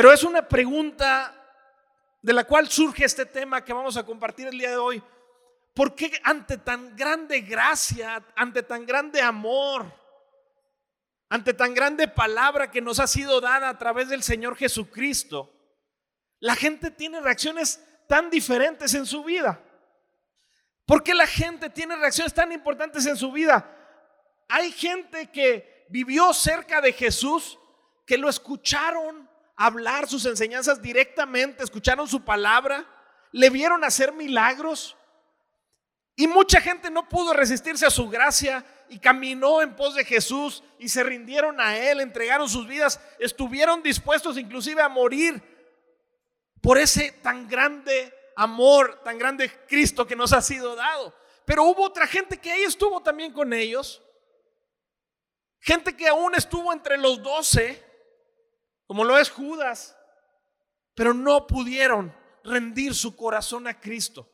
Pero es una pregunta de la cual surge este tema que vamos a compartir el día de hoy. ¿Por qué ante tan grande gracia, ante tan grande amor, ante tan grande palabra que nos ha sido dada a través del Señor Jesucristo, la gente tiene reacciones tan diferentes en su vida? ¿Por qué la gente tiene reacciones tan importantes en su vida? Hay gente que vivió cerca de Jesús, que lo escucharon hablar sus enseñanzas directamente, escucharon su palabra, le vieron hacer milagros. Y mucha gente no pudo resistirse a su gracia y caminó en pos de Jesús y se rindieron a Él, entregaron sus vidas, estuvieron dispuestos inclusive a morir por ese tan grande amor, tan grande Cristo que nos ha sido dado. Pero hubo otra gente que ahí estuvo también con ellos, gente que aún estuvo entre los doce, como lo es Judas, pero no pudieron rendir su corazón a Cristo.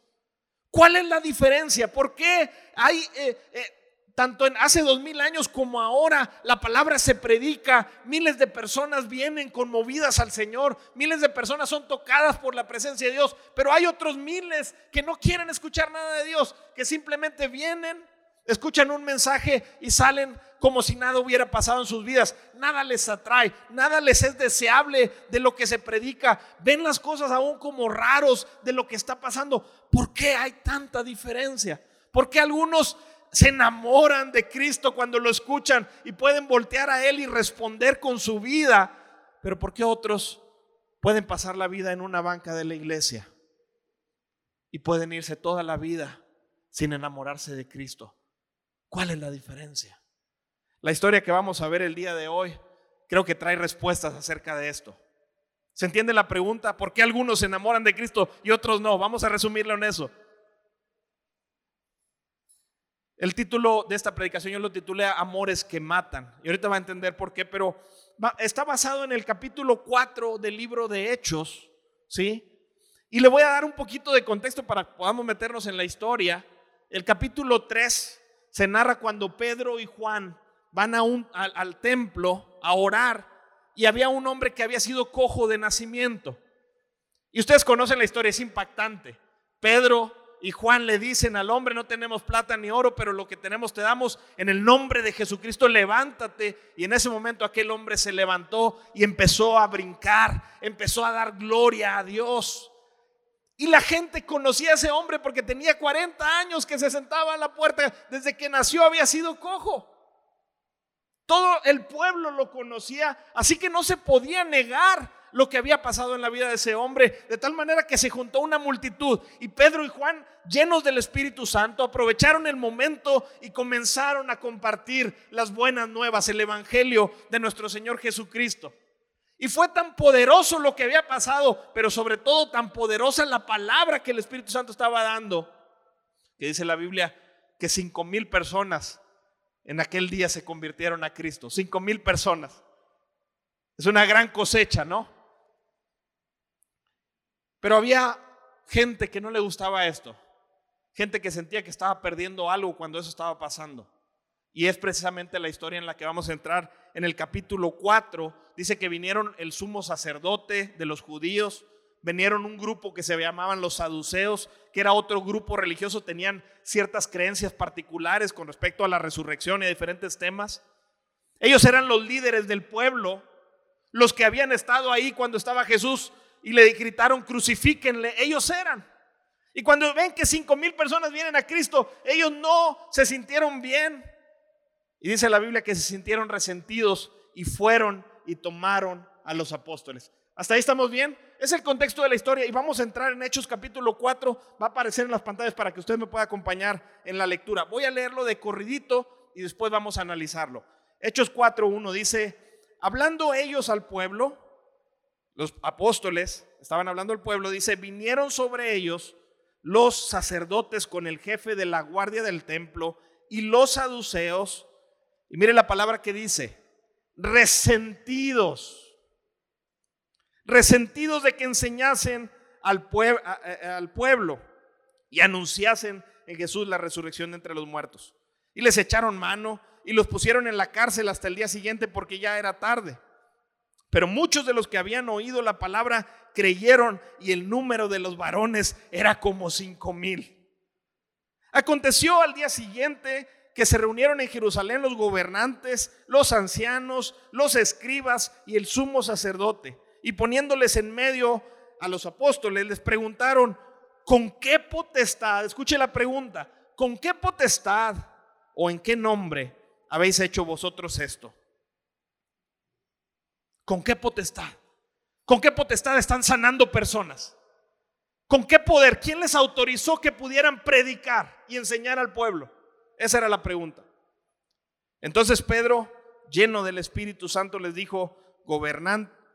¿Cuál es la diferencia? ¿Por qué hay, eh, eh, tanto en hace dos mil años como ahora, la palabra se predica, miles de personas vienen conmovidas al Señor, miles de personas son tocadas por la presencia de Dios, pero hay otros miles que no quieren escuchar nada de Dios, que simplemente vienen, escuchan un mensaje y salen como si nada hubiera pasado en sus vidas. Nada les atrae, nada les es deseable de lo que se predica. Ven las cosas aún como raros de lo que está pasando. ¿Por qué hay tanta diferencia? ¿Por qué algunos se enamoran de Cristo cuando lo escuchan y pueden voltear a Él y responder con su vida? Pero ¿por qué otros pueden pasar la vida en una banca de la iglesia y pueden irse toda la vida sin enamorarse de Cristo? ¿Cuál es la diferencia? La historia que vamos a ver el día de hoy creo que trae respuestas acerca de esto. ¿Se entiende la pregunta? ¿Por qué algunos se enamoran de Cristo y otros no? Vamos a resumirlo en eso. El título de esta predicación yo lo titulé Amores que matan. Y ahorita va a entender por qué, pero está basado en el capítulo 4 del libro de Hechos, ¿sí? Y le voy a dar un poquito de contexto para que podamos meternos en la historia. El capítulo 3 se narra cuando Pedro y Juan van a un, al, templo a orar y había un hombre que había sido cojo de nacimiento. Y ustedes conocen la historia, es impactante. Pedro y Juan le dicen al hombre, no tenemos plata ni oro, pero lo que tenemos te damos en el nombre de Jesucristo, levántate. Y en ese momento aquel hombre se levantó y empezó a brincar, empezó a dar gloria a Dios. Y la gente conocía a ese hombre porque tenía 40 años que se sentaba a la puerta, desde que nació había sido cojo. Todo el pueblo lo conocía, así que no se podía negar lo que había pasado en la vida de ese hombre, de tal manera que se juntó una multitud y Pedro y Juan, llenos del Espíritu Santo, aprovecharon el momento y comenzaron a compartir las buenas nuevas, el Evangelio de nuestro Señor Jesucristo. Y fue tan poderoso lo que había pasado, pero sobre todo tan poderosa la palabra que el Espíritu Santo estaba dando, que dice la Biblia que cinco mil personas en aquel día se convirtieron a Cristo. Cinco mil personas. Es una gran cosecha, ¿no? Pero había gente que no le gustaba esto. Gente que sentía que estaba perdiendo algo cuando eso estaba pasando. Y es precisamente la historia en la que vamos a entrar en el capítulo 4. Dice que vinieron el sumo sacerdote de los judíos, vinieron un grupo que se llamaban los saduceos, que era otro grupo religioso, tenían ciertas creencias particulares con respecto a la resurrección y a diferentes temas. Ellos eran los líderes del pueblo, los que habían estado ahí cuando estaba Jesús y le gritaron crucifíquenle, ellos eran. Y cuando ven que cinco mil personas vienen a Cristo, ellos no se sintieron bien. Y dice la Biblia que se sintieron resentidos y fueron y tomaron a los apóstoles. ¿Hasta ahí estamos bien? Es el contexto de la historia y vamos a entrar en Hechos capítulo 4. Va a aparecer en las pantallas para que usted me pueda acompañar en la lectura. Voy a leerlo de corridito y después vamos a analizarlo. Hechos 4.1 dice, hablando ellos al pueblo, los apóstoles estaban hablando al pueblo, dice, vinieron sobre ellos los sacerdotes con el jefe de la guardia del templo y los saduceos. Y mire la palabra que dice, resentidos resentidos de que enseñasen al, al pueblo y anunciasen en Jesús la resurrección de entre los muertos. Y les echaron mano y los pusieron en la cárcel hasta el día siguiente porque ya era tarde. Pero muchos de los que habían oído la palabra creyeron y el número de los varones era como cinco mil. Aconteció al día siguiente que se reunieron en Jerusalén los gobernantes, los ancianos, los escribas y el sumo sacerdote. Y poniéndoles en medio a los apóstoles, les preguntaron, ¿con qué potestad? Escuche la pregunta, ¿con qué potestad o en qué nombre habéis hecho vosotros esto? ¿Con qué potestad? ¿Con qué potestad están sanando personas? ¿Con qué poder? ¿Quién les autorizó que pudieran predicar y enseñar al pueblo? Esa era la pregunta. Entonces Pedro, lleno del Espíritu Santo, les dijo,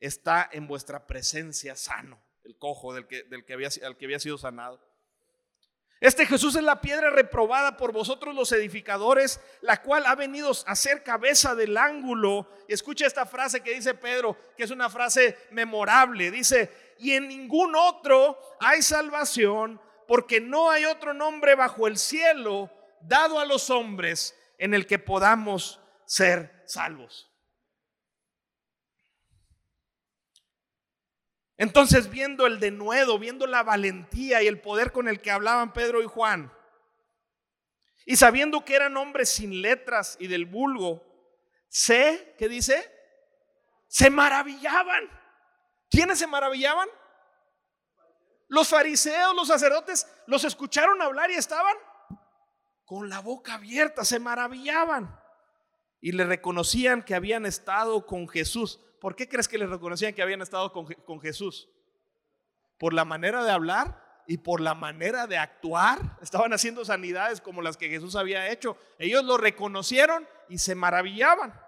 está en vuestra presencia sano, el cojo del que, del que, había, que había sido sanado. Este Jesús es la piedra reprobada por vosotros los edificadores, la cual ha venido a ser cabeza del ángulo. Escucha esta frase que dice Pedro, que es una frase memorable. Dice, y en ningún otro hay salvación, porque no hay otro nombre bajo el cielo dado a los hombres en el que podamos ser salvos. Entonces, viendo el denuedo, viendo la valentía y el poder con el que hablaban Pedro y Juan, y sabiendo que eran hombres sin letras y del vulgo, sé, ¿qué dice? Se maravillaban. ¿Quiénes se maravillaban? Los fariseos, los sacerdotes, los escucharon hablar y estaban con la boca abierta, se maravillaban. Y le reconocían que habían estado con Jesús. ¿Por qué crees que les reconocían que habían estado con, Jesús? Por la manera de hablar y por la manera de actuar. Estaban haciendo sanidades como las que Jesús había hecho. Ellos lo reconocieron y se maravillaban.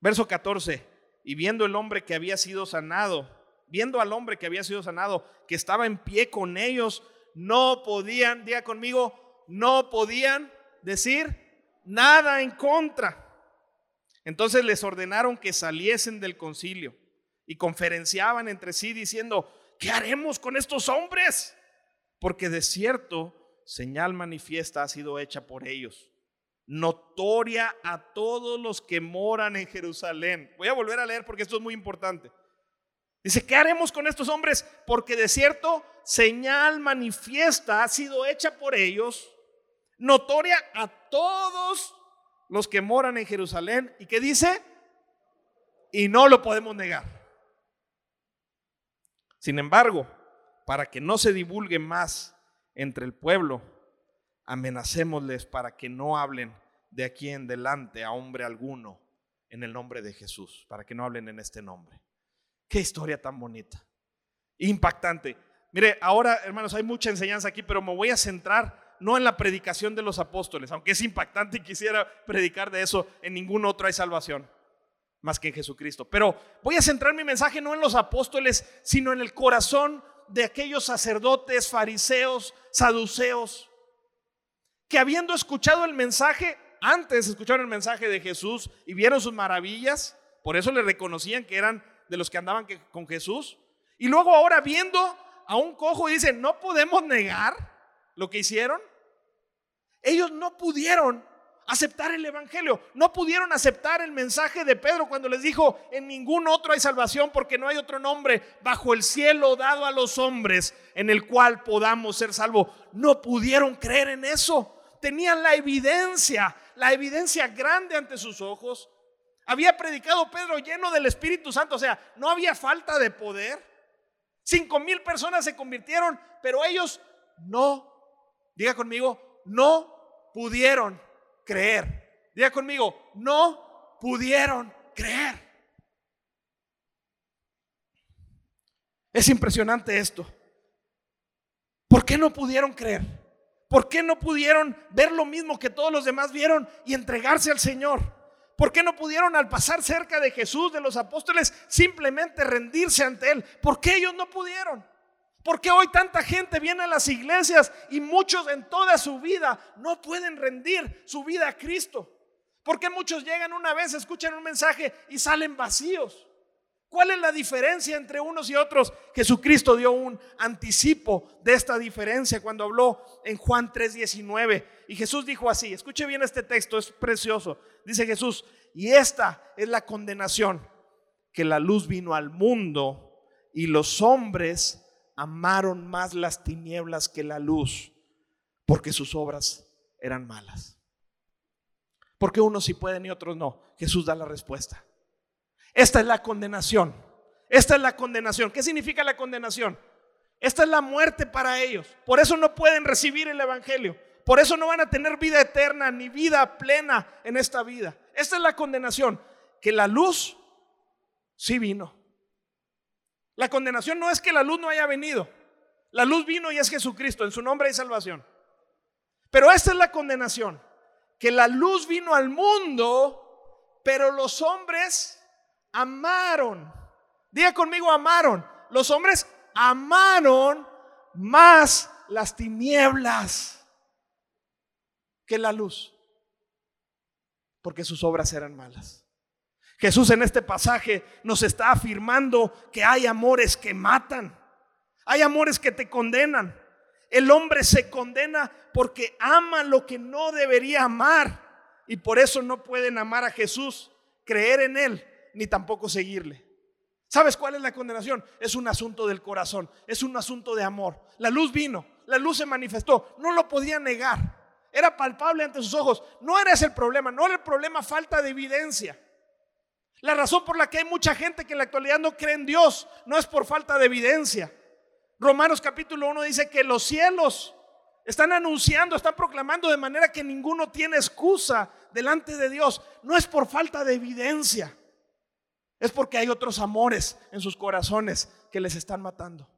Verso 14. Y viendo el hombre que había sido sanado, viendo al hombre que había sido sanado, que estaba en pie con ellos, no podían, diga conmigo, no podían decir nada en contra. Entonces les ordenaron que saliesen del concilio y conferenciaban entre sí diciendo, ¿qué haremos con estos hombres? Porque de cierto, señal manifiesta ha sido hecha por ellos, notoria a todos los que moran en Jerusalén. Voy a volver a leer porque esto es muy importante. Dice, ¿qué haremos con estos hombres? Porque de cierto, señal manifiesta ha sido hecha por ellos, notoria a todos los que moran en Jerusalén. ¿Y qué dice? Y no lo podemos negar. Sin embargo, para que no se divulgue más entre el pueblo, amenacémosles para que no hablen de aquí en delante a hombre alguno en el nombre de Jesús, para que no hablen en este nombre. Qué historia tan bonita, impactante. Mire, ahora, hermanos, hay mucha enseñanza aquí, pero me voy a centrar no en la predicación de los apóstoles, aunque es impactante y quisiera predicar de eso, en ningún otro hay salvación más que en Jesucristo. Pero voy a centrar mi mensaje no en los apóstoles, sino en el corazón de aquellos sacerdotes, fariseos, saduceos, que habiendo escuchado el mensaje, antes escucharon el mensaje de Jesús y vieron sus maravillas, por eso le reconocían que eran de los que andaban con Jesús, y luego ahora viendo a un cojo dicen, no podemos negar lo que hicieron? Ellos no pudieron aceptar el Evangelio, no pudieron aceptar el mensaje de Pedro cuando les dijo, en ningún otro hay salvación porque no hay otro nombre bajo el cielo dado a los hombres en el cual podamos ser salvos. No pudieron creer en eso. Tenían la evidencia, la evidencia grande ante sus ojos. Había predicado Pedro lleno del Espíritu Santo, o sea, no había falta de poder. Cinco mil personas se convirtieron, pero ellos no Diga conmigo, no pudieron creer. Diga conmigo, no pudieron creer. Es impresionante esto. ¿Por qué no pudieron creer? ¿Por qué no pudieron ver lo mismo que todos los demás vieron y entregarse al Señor? ¿Por qué no pudieron al pasar cerca de Jesús, de los apóstoles, simplemente rendirse ante Él? ¿Por qué ellos no pudieron? ¿Por qué hoy tanta gente viene a las iglesias y muchos en toda su vida no pueden rendir su vida a Cristo? ¿Por qué muchos llegan una vez, escuchan un mensaje y salen vacíos? ¿Cuál es la diferencia entre unos y otros? Jesucristo dio un anticipo de esta diferencia cuando habló en Juan 3:19. Y Jesús dijo así, escuche bien este texto, es precioso. Dice Jesús, y esta es la condenación, que la luz vino al mundo y los hombres amaron más las tinieblas que la luz, porque sus obras eran malas. Porque unos sí pueden y otros no. Jesús da la respuesta. Esta es la condenación. Esta es la condenación. ¿Qué significa la condenación? Esta es la muerte para ellos. Por eso no pueden recibir el Evangelio. Por eso no van a tener vida eterna ni vida plena en esta vida. Esta es la condenación. Que la luz sí vino. La condenación no es que la luz no haya venido. La luz vino y es Jesucristo. En su nombre hay salvación. Pero esta es la condenación. Que la luz vino al mundo, pero los hombres amaron. Diga conmigo, amaron. Los hombres amaron más las tinieblas que la luz, porque sus obras eran malas. Jesús en este pasaje nos está afirmando que hay amores que matan, hay amores que te condenan. El hombre se condena porque ama lo que no debería amar y por eso no pueden amar a Jesús, creer en Él ni tampoco seguirle. ¿Sabes cuál es la condenación? Es un asunto del corazón, es un asunto de amor. La luz vino, la luz se manifestó, no lo podía negar. Era palpable ante sus ojos. No era ese el problema, no era el problema falta de evidencia. La razón por la que hay mucha gente que en la actualidad no cree en Dios no es por falta de evidencia. Romanos capítulo 1 dice que los cielos están anunciando, están proclamando de manera que ninguno tiene excusa delante de Dios. No es por falta de evidencia. Es porque hay otros amores en sus corazones que les están matando.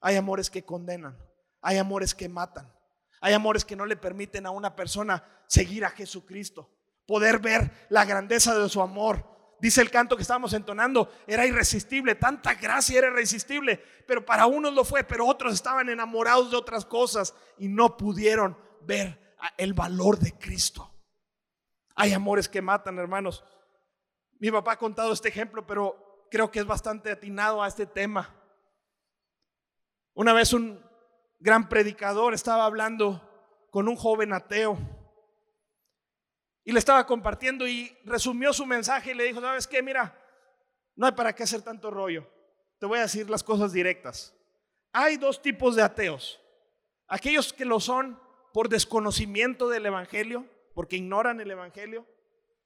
Hay amores que condenan, hay amores que matan, hay amores que no le permiten a una persona seguir a Jesucristo, poder ver la grandeza de su amor. Dice el canto que estábamos entonando, era irresistible, tanta gracia era irresistible, pero para unos lo fue, pero otros estaban enamorados de otras cosas y no pudieron ver el valor de Cristo. Hay amores que matan, hermanos. Mi papá ha contado este ejemplo, pero creo que es bastante atinado a este tema. Una vez un gran predicador estaba hablando con un joven ateo y le estaba compartiendo y resumió su mensaje y le dijo, ¿sabes qué? Mira, no hay para qué hacer tanto rollo. Te voy a decir las cosas directas. Hay dos tipos de ateos. Aquellos que lo son por desconocimiento del Evangelio, porque ignoran el Evangelio,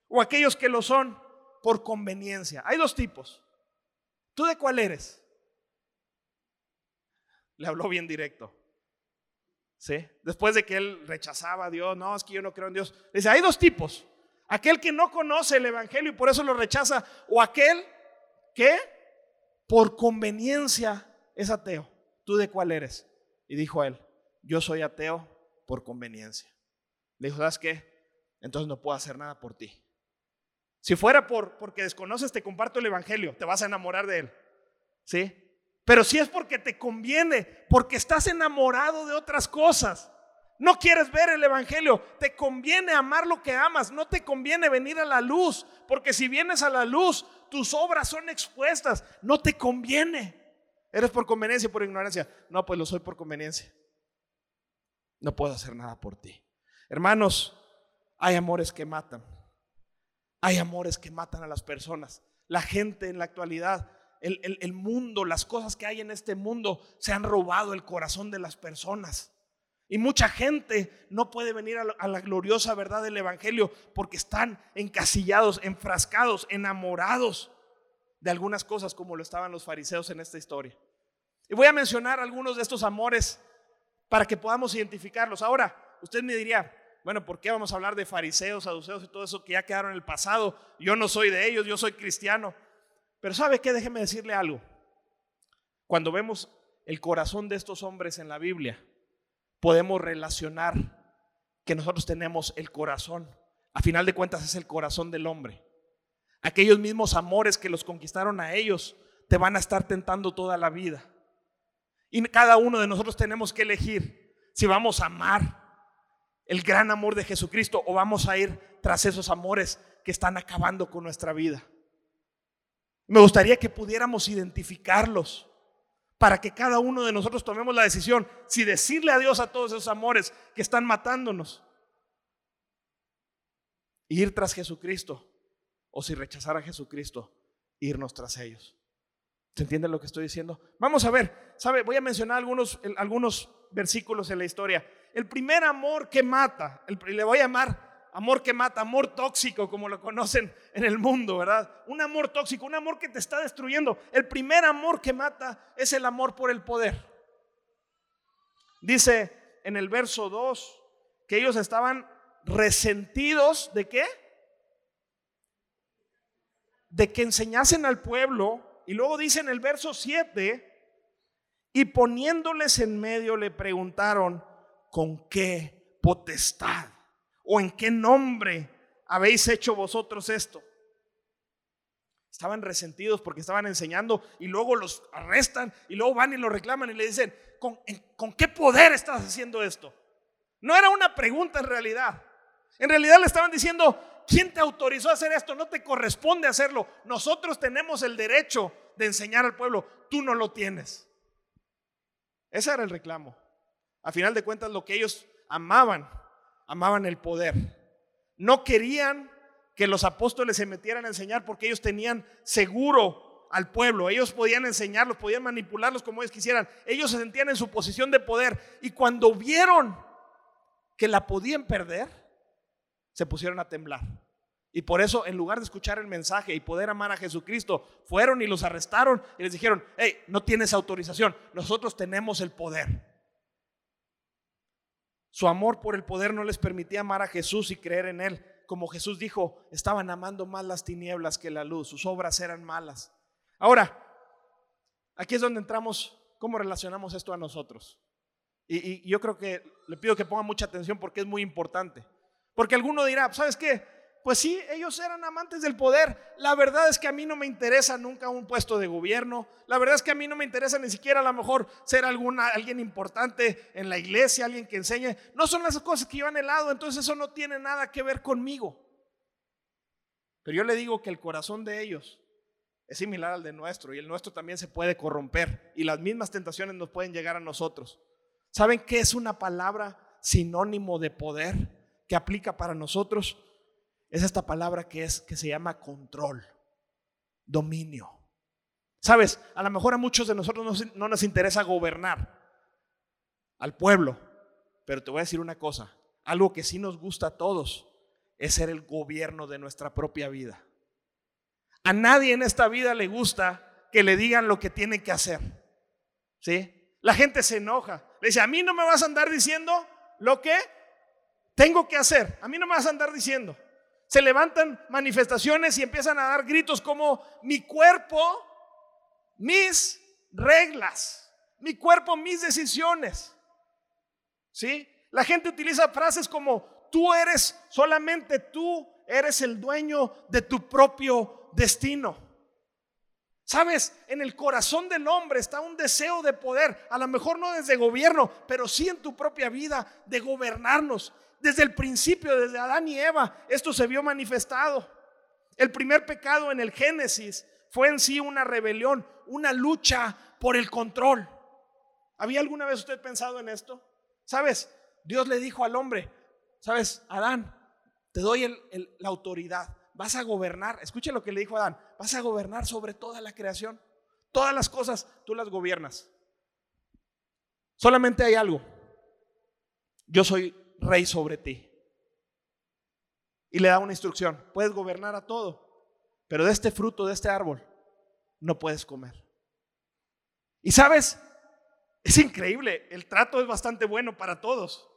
o aquellos que lo son por conveniencia. Hay dos tipos. ¿Tú de cuál eres? Le habló bien directo. ¿Sí? Después de que él rechazaba a Dios, no, es que yo no creo en Dios. Dice, hay dos tipos. Aquel que no conoce el Evangelio y por eso lo rechaza, o aquel que por conveniencia es ateo. ¿Tú de cuál eres? Y dijo él, yo soy ateo por conveniencia. Le dijo, ¿sabes qué? Entonces no puedo hacer nada por ti. Si fuera por porque desconoces, te comparto el evangelio, te vas a enamorar de él. ¿Sí? Pero si es porque te conviene, porque estás enamorado de otras cosas. No quieres ver el evangelio, te conviene amar lo que amas, no te conviene venir a la luz, porque si vienes a la luz, tus obras son expuestas, no te conviene. ¿Eres por conveniencia o por ignorancia? No, pues lo soy por conveniencia. No puedo hacer nada por ti. Hermanos, hay amores que matan. Hay amores que matan a las personas. La gente en la actualidad, el, mundo, las cosas que hay en este mundo se han robado el corazón de las personas. Y mucha gente no puede venir a la, gloriosa verdad del Evangelio porque están encasillados, enfrascados, enamorados de algunas cosas como lo estaban los fariseos en esta historia. Y voy a mencionar algunos de estos amores para que podamos identificarlos. Ahora, usted me diría, bueno, ¿por qué vamos a hablar de fariseos, saduceos y todo eso que ya quedaron en el pasado? Yo no soy de ellos, yo soy cristiano. Pero ¿sabe qué? Déjeme decirle algo. Cuando vemos el corazón de estos hombres en la Biblia, podemos relacionar que nosotros tenemos el corazón a final de cuentas es el corazón del hombre. Aquellos mismos amores que los conquistaron a ellos te van a estar tentando toda la vida. Y cada uno de nosotros tenemos que elegir si vamos a amar el gran amor de Jesucristo o vamos a ir tras esos amores que están acabando con nuestra vida. Me gustaría que pudiéramos identificarlos para que cada uno de nosotros tomemos la decisión si decirle adiós a todos esos amores que están matándonos ir tras Jesucristo o si rechazar a Jesucristo, irnos tras ellos. ¿Se entiende lo que estoy diciendo? Vamos a ver, ¿sabe? Voy a mencionar algunos, algunos versículos en la historia. El primer amor que mata, le voy a llamar amor que mata, amor tóxico, como lo conocen en el mundo, ¿verdad? Un amor tóxico, un amor que te está destruyendo. El primer amor que mata es el amor por el poder. Dice en el verso 2 que ellos estaban resentidos de qué? De que enseñasen al pueblo. Y luego dice en el verso 7, y poniéndoles en medio le preguntaron, ¿con qué potestad o en qué nombre habéis hecho vosotros esto? Estaban resentidos porque estaban enseñando y luego los arrestan y luego van y lo reclaman y le dicen, ¿con, ¿con qué poder estás haciendo esto? No era una pregunta en realidad. En realidad le estaban diciendo, ¿quién te autorizó a hacer esto? No te corresponde hacerlo. Nosotros tenemos el derecho de enseñar al pueblo, tú no lo tienes. Ese era el reclamo. A final de cuentas, lo que ellos amaban, amaban el poder. No querían que los apóstoles se metieran a enseñar porque ellos tenían seguro al pueblo. Ellos podían enseñarlos, podían manipularlos como ellos quisieran. Ellos se sentían en su posición de poder. Y cuando vieron que la podían perder, se pusieron a temblar. Y por eso, en lugar de escuchar el mensaje y poder amar a Jesucristo, fueron y los arrestaron y les dijeron, hey, no tienes autorización, nosotros tenemos el poder. Su amor por el poder no les permitía amar a Jesús y creer en Él. Como Jesús dijo, estaban amando más las tinieblas que la luz, sus obras eran malas. Ahora, aquí es donde entramos, ¿cómo relacionamos esto a nosotros? Y, yo creo que le pido que ponga mucha atención porque es muy importante. Porque alguno dirá, ¿sabes qué? Pues sí, ellos eran amantes del poder. La verdad es que a mí no me interesa nunca un puesto de gobierno. La verdad es que a mí no me interesa ni siquiera a lo mejor ser alguna, alguien importante en la iglesia, alguien que enseñe. No son las cosas que yo lado entonces eso no tiene nada que ver conmigo. Pero yo le digo que el corazón de ellos es similar al de nuestro y el nuestro también se puede corromper y las mismas tentaciones nos pueden llegar a nosotros. ¿Saben qué es una palabra sinónimo de poder? que aplica para nosotros es esta palabra que es que se llama control, dominio. Sabes, a lo mejor a muchos de nosotros no, nos interesa gobernar al pueblo, pero te voy a decir una cosa, algo que sí nos gusta a todos es ser el gobierno de nuestra propia vida. A nadie en esta vida le gusta que le digan lo que tiene que hacer. ¿Sí? La gente se enoja. Le dice, a mí no me vas a andar diciendo lo que tengo que hacer. A mí no me vas a andar diciendo. Se levantan manifestaciones y empiezan a dar gritos como mi cuerpo, mis reglas, mi cuerpo, mis decisiones. ¿Sí? La gente utiliza frases como tú eres, solamente tú eres el dueño de tu propio destino. Sabes, en el corazón del hombre está un deseo de poder, a lo mejor no desde gobierno, pero sí en tu propia vida, de gobernarnos. Desde el principio, desde Adán y Eva, esto se vio manifestado. El primer pecado en el Génesis fue en sí una rebelión, una lucha por el control. ¿Había alguna vez usted pensado en esto? ¿Sabes? Dios le dijo al hombre, ¿sabes? Adán, te doy la autoridad, vas a gobernar. Escuche lo que le dijo Adán, vas a gobernar sobre toda la creación. Todas las cosas tú las gobiernas. Solamente hay algo. Yo soy rey sobre ti. Y le da una instrucción, puedes gobernar a todo, pero de este fruto, de este árbol, no puedes comer. Y sabes, es increíble, el trato es bastante bueno para todos.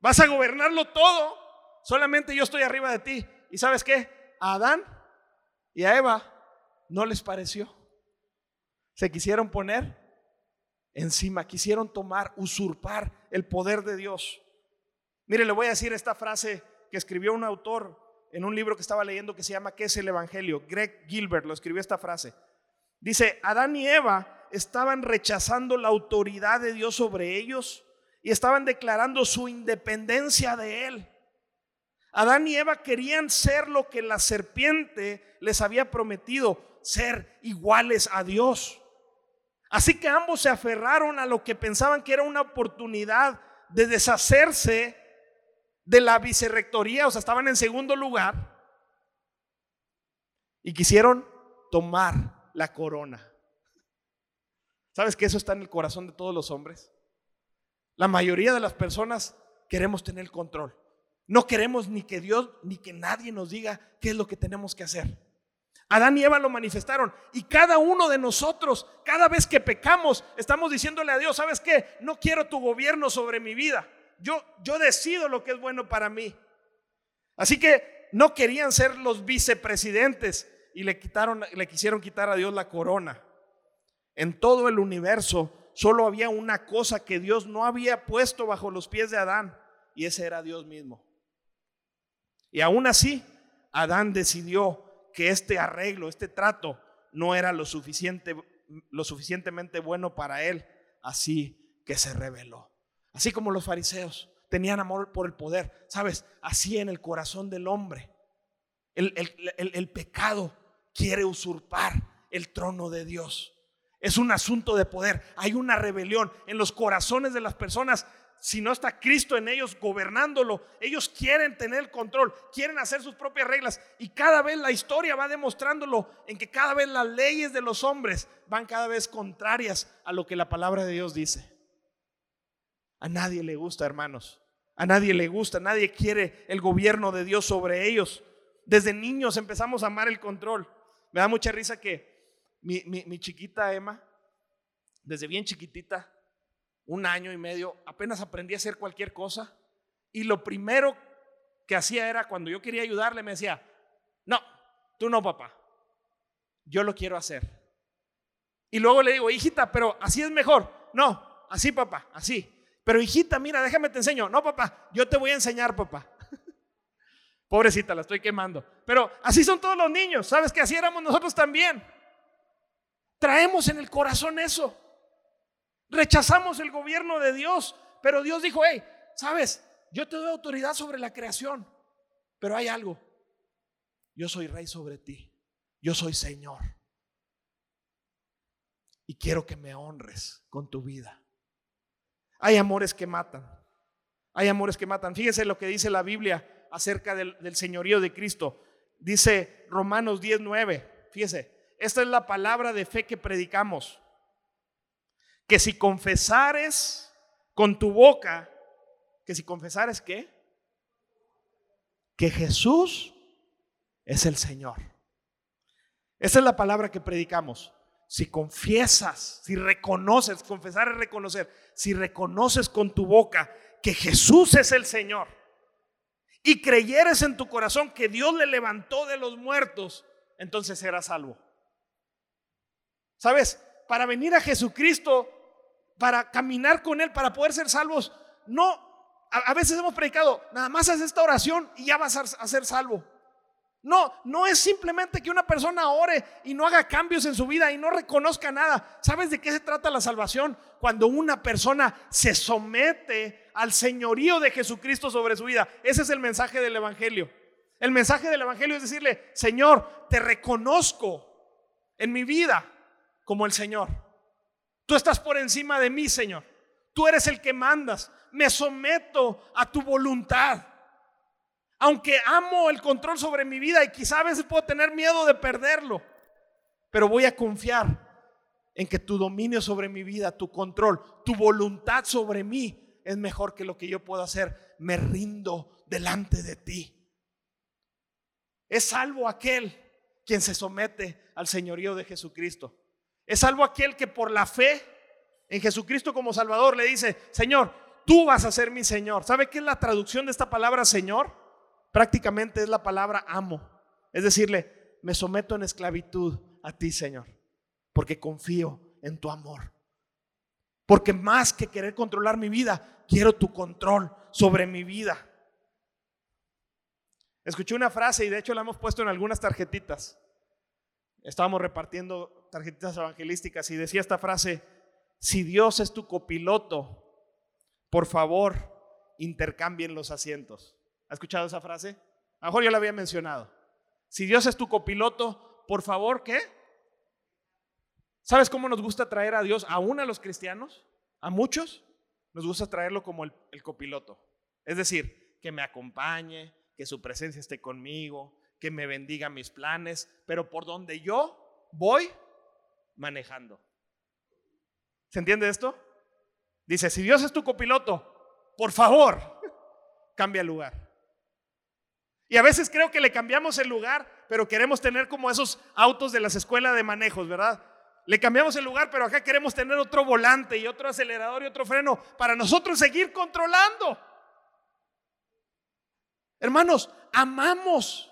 Vas a gobernarlo todo, solamente yo estoy arriba de ti. ¿Y sabes qué? A Adán y a Eva no les pareció. Se quisieron poner encima, quisieron tomar, usurpar el poder de Dios. Mire, le voy a decir esta frase que escribió un autor en un libro que estaba leyendo que se llama ¿Qué es el Evangelio? Greg Gilbert lo escribió esta frase. Dice, Adán y Eva estaban rechazando la autoridad de Dios sobre ellos y estaban declarando su independencia de Él. Adán y Eva querían ser lo que la serpiente les había prometido, ser iguales a Dios. Así que ambos se aferraron a lo que pensaban que era una oportunidad de deshacerse de la vicerrectoría, o sea, estaban en segundo lugar y quisieron tomar la corona. ¿Sabes que eso está en el corazón de todos los hombres? La mayoría de las personas queremos tener el control. No queremos ni que Dios ni que nadie nos diga qué es lo que tenemos que hacer. Adán y Eva lo manifestaron y cada uno de nosotros, cada vez que pecamos, estamos diciéndole a Dios, ¿sabes qué? No quiero tu gobierno sobre mi vida. Yo, yo decido lo que es bueno para mí. Así que no querían ser los vicepresidentes y le quitaron, le quisieron quitar a Dios la corona. En todo el universo solo había una cosa que Dios no había puesto bajo los pies de Adán y ese era Dios mismo. Y aún así, Adán decidió que este arreglo, este trato, no era lo, suficiente, lo suficientemente bueno para él, así que se reveló. Así como los fariseos tenían amor por el poder, ¿sabes? Así en el corazón del hombre. El, el pecado quiere usurpar el trono de Dios. Es un asunto de poder. Hay una rebelión en los corazones de las personas si no está Cristo en ellos gobernándolo, ellos quieren tener el control, quieren hacer sus propias reglas. Y cada vez la historia va demostrándolo en que cada vez las leyes de los hombres van cada vez contrarias a lo que la palabra de Dios dice. A nadie le gusta, hermanos. A nadie le gusta, nadie quiere el gobierno de Dios sobre ellos. Desde niños empezamos a amar el control. Me da mucha risa que mi, chiquita Emma, desde bien chiquitita, un año y medio, apenas aprendí a hacer cualquier cosa. Y lo primero que hacía era cuando yo quería ayudarle, me decía, no, tú no, papá, yo lo quiero hacer. Y luego le digo, hijita, pero así es mejor. No, así, papá, así. Pero hijita, mira, déjame te enseño. No, papá, yo te voy a enseñar, papá. Pobrecita, la estoy quemando. Pero así son todos los niños. ¿Sabes que así éramos nosotros también? Traemos en el corazón eso. Rechazamos el gobierno de Dios, pero Dios dijo, hey, sabes, yo te doy autoridad sobre la creación, pero hay algo. Yo soy rey sobre ti, yo soy Señor. Y quiero que me honres con tu vida. Hay amores que matan. Hay amores que matan. Fíjese lo que dice la Biblia acerca del, señorío de Cristo. Dice Romanos 19. Fíjese, esta es la palabra de fe que predicamos que si confesares con tu boca, que si confesares qué? Que Jesús es el Señor. Esa es la palabra que predicamos. Si confiesas, si reconoces, confesar es reconocer, si reconoces con tu boca que Jesús es el Señor y creyeres en tu corazón que Dios le levantó de los muertos, entonces serás salvo. ¿Sabes? Para venir a Jesucristo para caminar con Él, para poder ser salvos. No, a, veces hemos predicado, nada más haz esta oración y ya vas a, a ser salvo. No, no es simplemente que una persona ore y no haga cambios en su vida y no reconozca nada. ¿Sabes de qué se trata la salvación? Cuando una persona se somete al señorío de Jesucristo sobre su vida. Ese es el mensaje del Evangelio. El mensaje del Evangelio es decirle, Señor, te reconozco en mi vida como el Señor. Tú estás por encima de mí, Señor. Tú eres el que mandas. Me someto a tu voluntad. Aunque amo el control sobre mi vida y quizá a veces puedo tener miedo de perderlo, pero voy a confiar en que tu dominio sobre mi vida, tu control, tu voluntad sobre mí es mejor que lo que yo puedo hacer. Me rindo delante de ti. Es salvo aquel quien se somete al señorío de Jesucristo. Es salvo aquel que por la fe en Jesucristo como Salvador le dice, Señor, tú vas a ser mi Señor. ¿Sabe qué es la traducción de esta palabra Señor? Prácticamente es la palabra amo. Es decirle, me someto en esclavitud a ti, Señor, porque confío en tu amor. Porque más que querer controlar mi vida, quiero tu control sobre mi vida. Escuché una frase y de hecho la hemos puesto en algunas tarjetitas. Estábamos repartiendo tarjetitas evangelísticas y decía esta frase, si Dios es tu copiloto, por favor, intercambien los asientos. ¿Ha escuchado esa frase? A lo mejor yo la había mencionado. Si Dios es tu copiloto, por favor, ¿qué? ¿Sabes cómo nos gusta traer a Dios, aún a los cristianos? A muchos nos gusta traerlo como el, copiloto. Es decir, que me acompañe, que su presencia esté conmigo, que me bendiga mis planes, pero por donde yo voy manejando. ¿Se entiende esto? Dice, si Dios es tu copiloto, por favor, cambia lugar. Y a veces creo que le cambiamos el lugar, pero queremos tener como esos autos de las escuelas de manejos, ¿verdad? Le cambiamos el lugar, pero acá queremos tener otro volante y otro acelerador y otro freno para nosotros seguir controlando. Hermanos, amamos.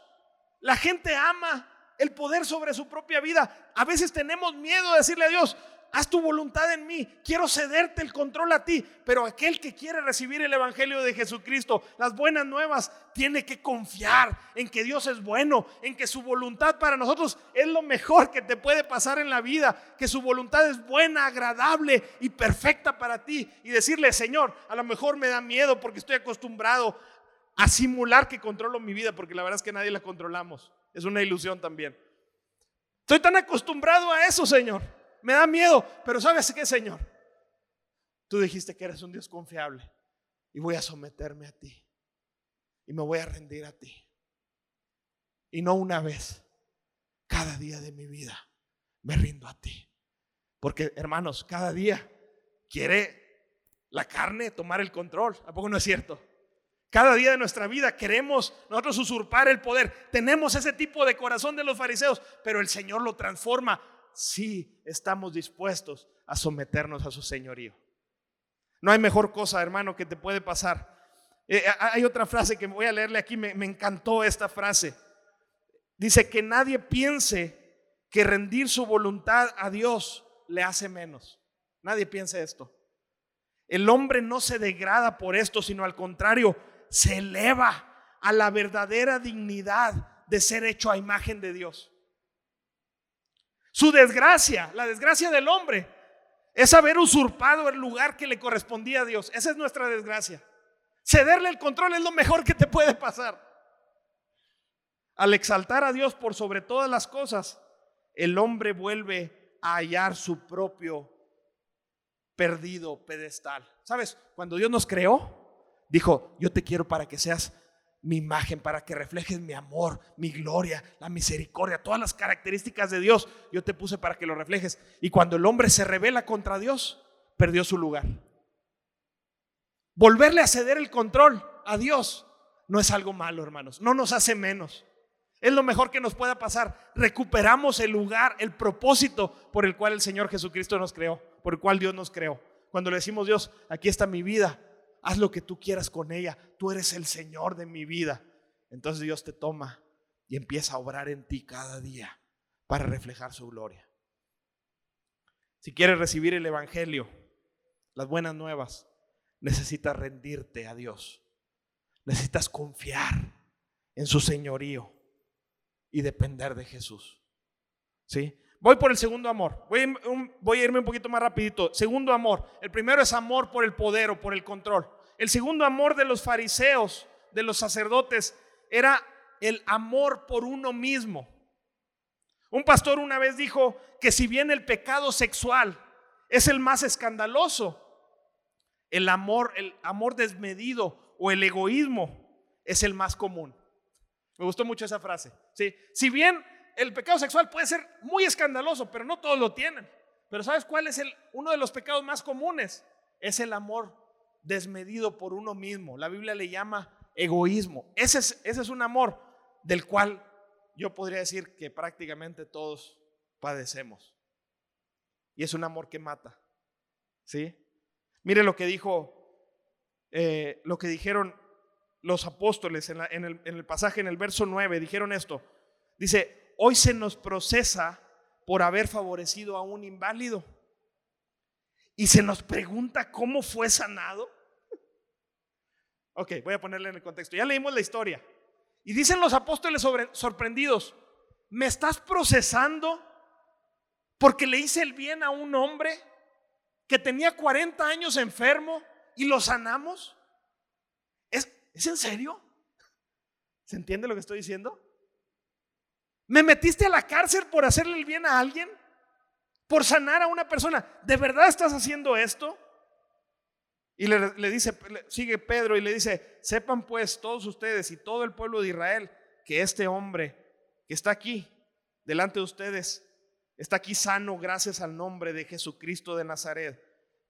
La gente ama el poder sobre su propia vida. A veces tenemos miedo de decirle a Dios, haz tu voluntad en mí, quiero cederte el control a ti, pero aquel que quiere recibir el Evangelio de Jesucristo, las buenas nuevas, tiene que confiar en que Dios es bueno, en que su voluntad para nosotros es lo mejor que te puede pasar en la vida, que su voluntad es buena, agradable y perfecta para ti. Y decirle, Señor, a lo mejor me da miedo porque estoy acostumbrado a simular que controlo mi vida, porque la verdad es que nadie la controlamos. Es una ilusión también. Estoy tan acostumbrado a eso, Señor me da miedo, pero ¿sabes qué, Señor? Tú dijiste que eres un Dios confiable y voy a someterme a ti y me voy a rendir a ti. Y no una vez, cada día de mi vida me rindo a ti. Porque, hermanos, cada día quiere la carne tomar el control. ¿A poco no es cierto? Cada día de nuestra vida queremos nosotros usurpar el poder. Tenemos ese tipo de corazón de los fariseos, pero el Señor lo transforma si estamos dispuestos a someternos a su señorío. No hay mejor cosa, hermano, que te puede pasar. Eh, hay otra frase que voy a leerle aquí, me, me encantó esta frase. Dice que nadie piense que rendir su voluntad a Dios le hace menos. Nadie piense esto. El hombre no se degrada por esto, sino al contrario, se eleva a la verdadera dignidad de ser hecho a imagen de Dios. Su desgracia, la desgracia del hombre, es haber usurpado el lugar que le correspondía a Dios. Esa es nuestra desgracia. Cederle el control es lo mejor que te puede pasar. Al exaltar a Dios por sobre todas las cosas, el hombre vuelve a hallar su propio perdido pedestal. ¿Sabes? Cuando Dios nos creó, dijo, yo te quiero para que seas mi imagen, para que reflejes mi amor, mi gloria, la misericordia, todas las características de Dios. Yo te puse para que lo reflejes. Y cuando el hombre se revela contra Dios, perdió su lugar. Volverle a ceder el control a Dios no es algo malo, hermanos. No nos hace menos. Es lo mejor que nos pueda pasar. Recuperamos el lugar, el propósito por el cual el Señor Jesucristo nos creó, por el cual Dios nos creó. Cuando le decimos, Dios, aquí está mi vida, haz lo que tú quieras con ella, tú eres el Señor de mi vida. Entonces Dios te toma y empieza a obrar en ti cada día para reflejar su gloria. Si quieres recibir el Evangelio, las buenas nuevas, necesitas rendirte a Dios. Necesitas confiar en su señorío y depender de Jesús. ¿Sí? Voy por el segundo amor. Voy a, irme un poquito más rapidito. Segundo amor. El primero es amor por el poder o por el control. El segundo amor de los fariseos, de los sacerdotes, era el amor por uno mismo. Un pastor una vez dijo que si bien el pecado sexual es el más escandaloso, el amor, el amor desmedido o el egoísmo es el más común. Me gustó mucho esa frase. ¿sí? Si bien el pecado sexual puede ser muy escandaloso, pero no todos lo tienen. Pero ¿sabes cuál es el, uno de los pecados más comunes? Es el amor desmedido por uno mismo. La Biblia le llama egoísmo. Ese es, ese es un amor del cual yo podría decir que prácticamente todos padecemos. Y es un amor que mata. ¿Sí? Mire lo que dijo, eh, lo que dijeron los apóstoles en, en, el, en el pasaje, en el verso 9, dijeron esto. Dice, hoy se nos procesa por haber favorecido a un inválido. Y se nos pregunta cómo fue sanado. Ok, voy a ponerle en el contexto. Ya leímos la historia. Y dicen los apóstoles sorprendidos, ¿me estás procesando porque le hice el bien a un hombre que tenía 40 años enfermo y lo sanamos? ¿Es, ¿Es en serio? ¿Se entiende lo que estoy diciendo? ¿Me metiste a la cárcel por hacerle el bien a alguien? ¿Por sanar a una persona? ¿De verdad estás haciendo esto? Y le, dice, sigue Pedro y le dice, sepan pues todos ustedes y todo el pueblo de Israel que este hombre que está aquí delante de ustedes está aquí sano gracias al nombre de Jesucristo de Nazaret,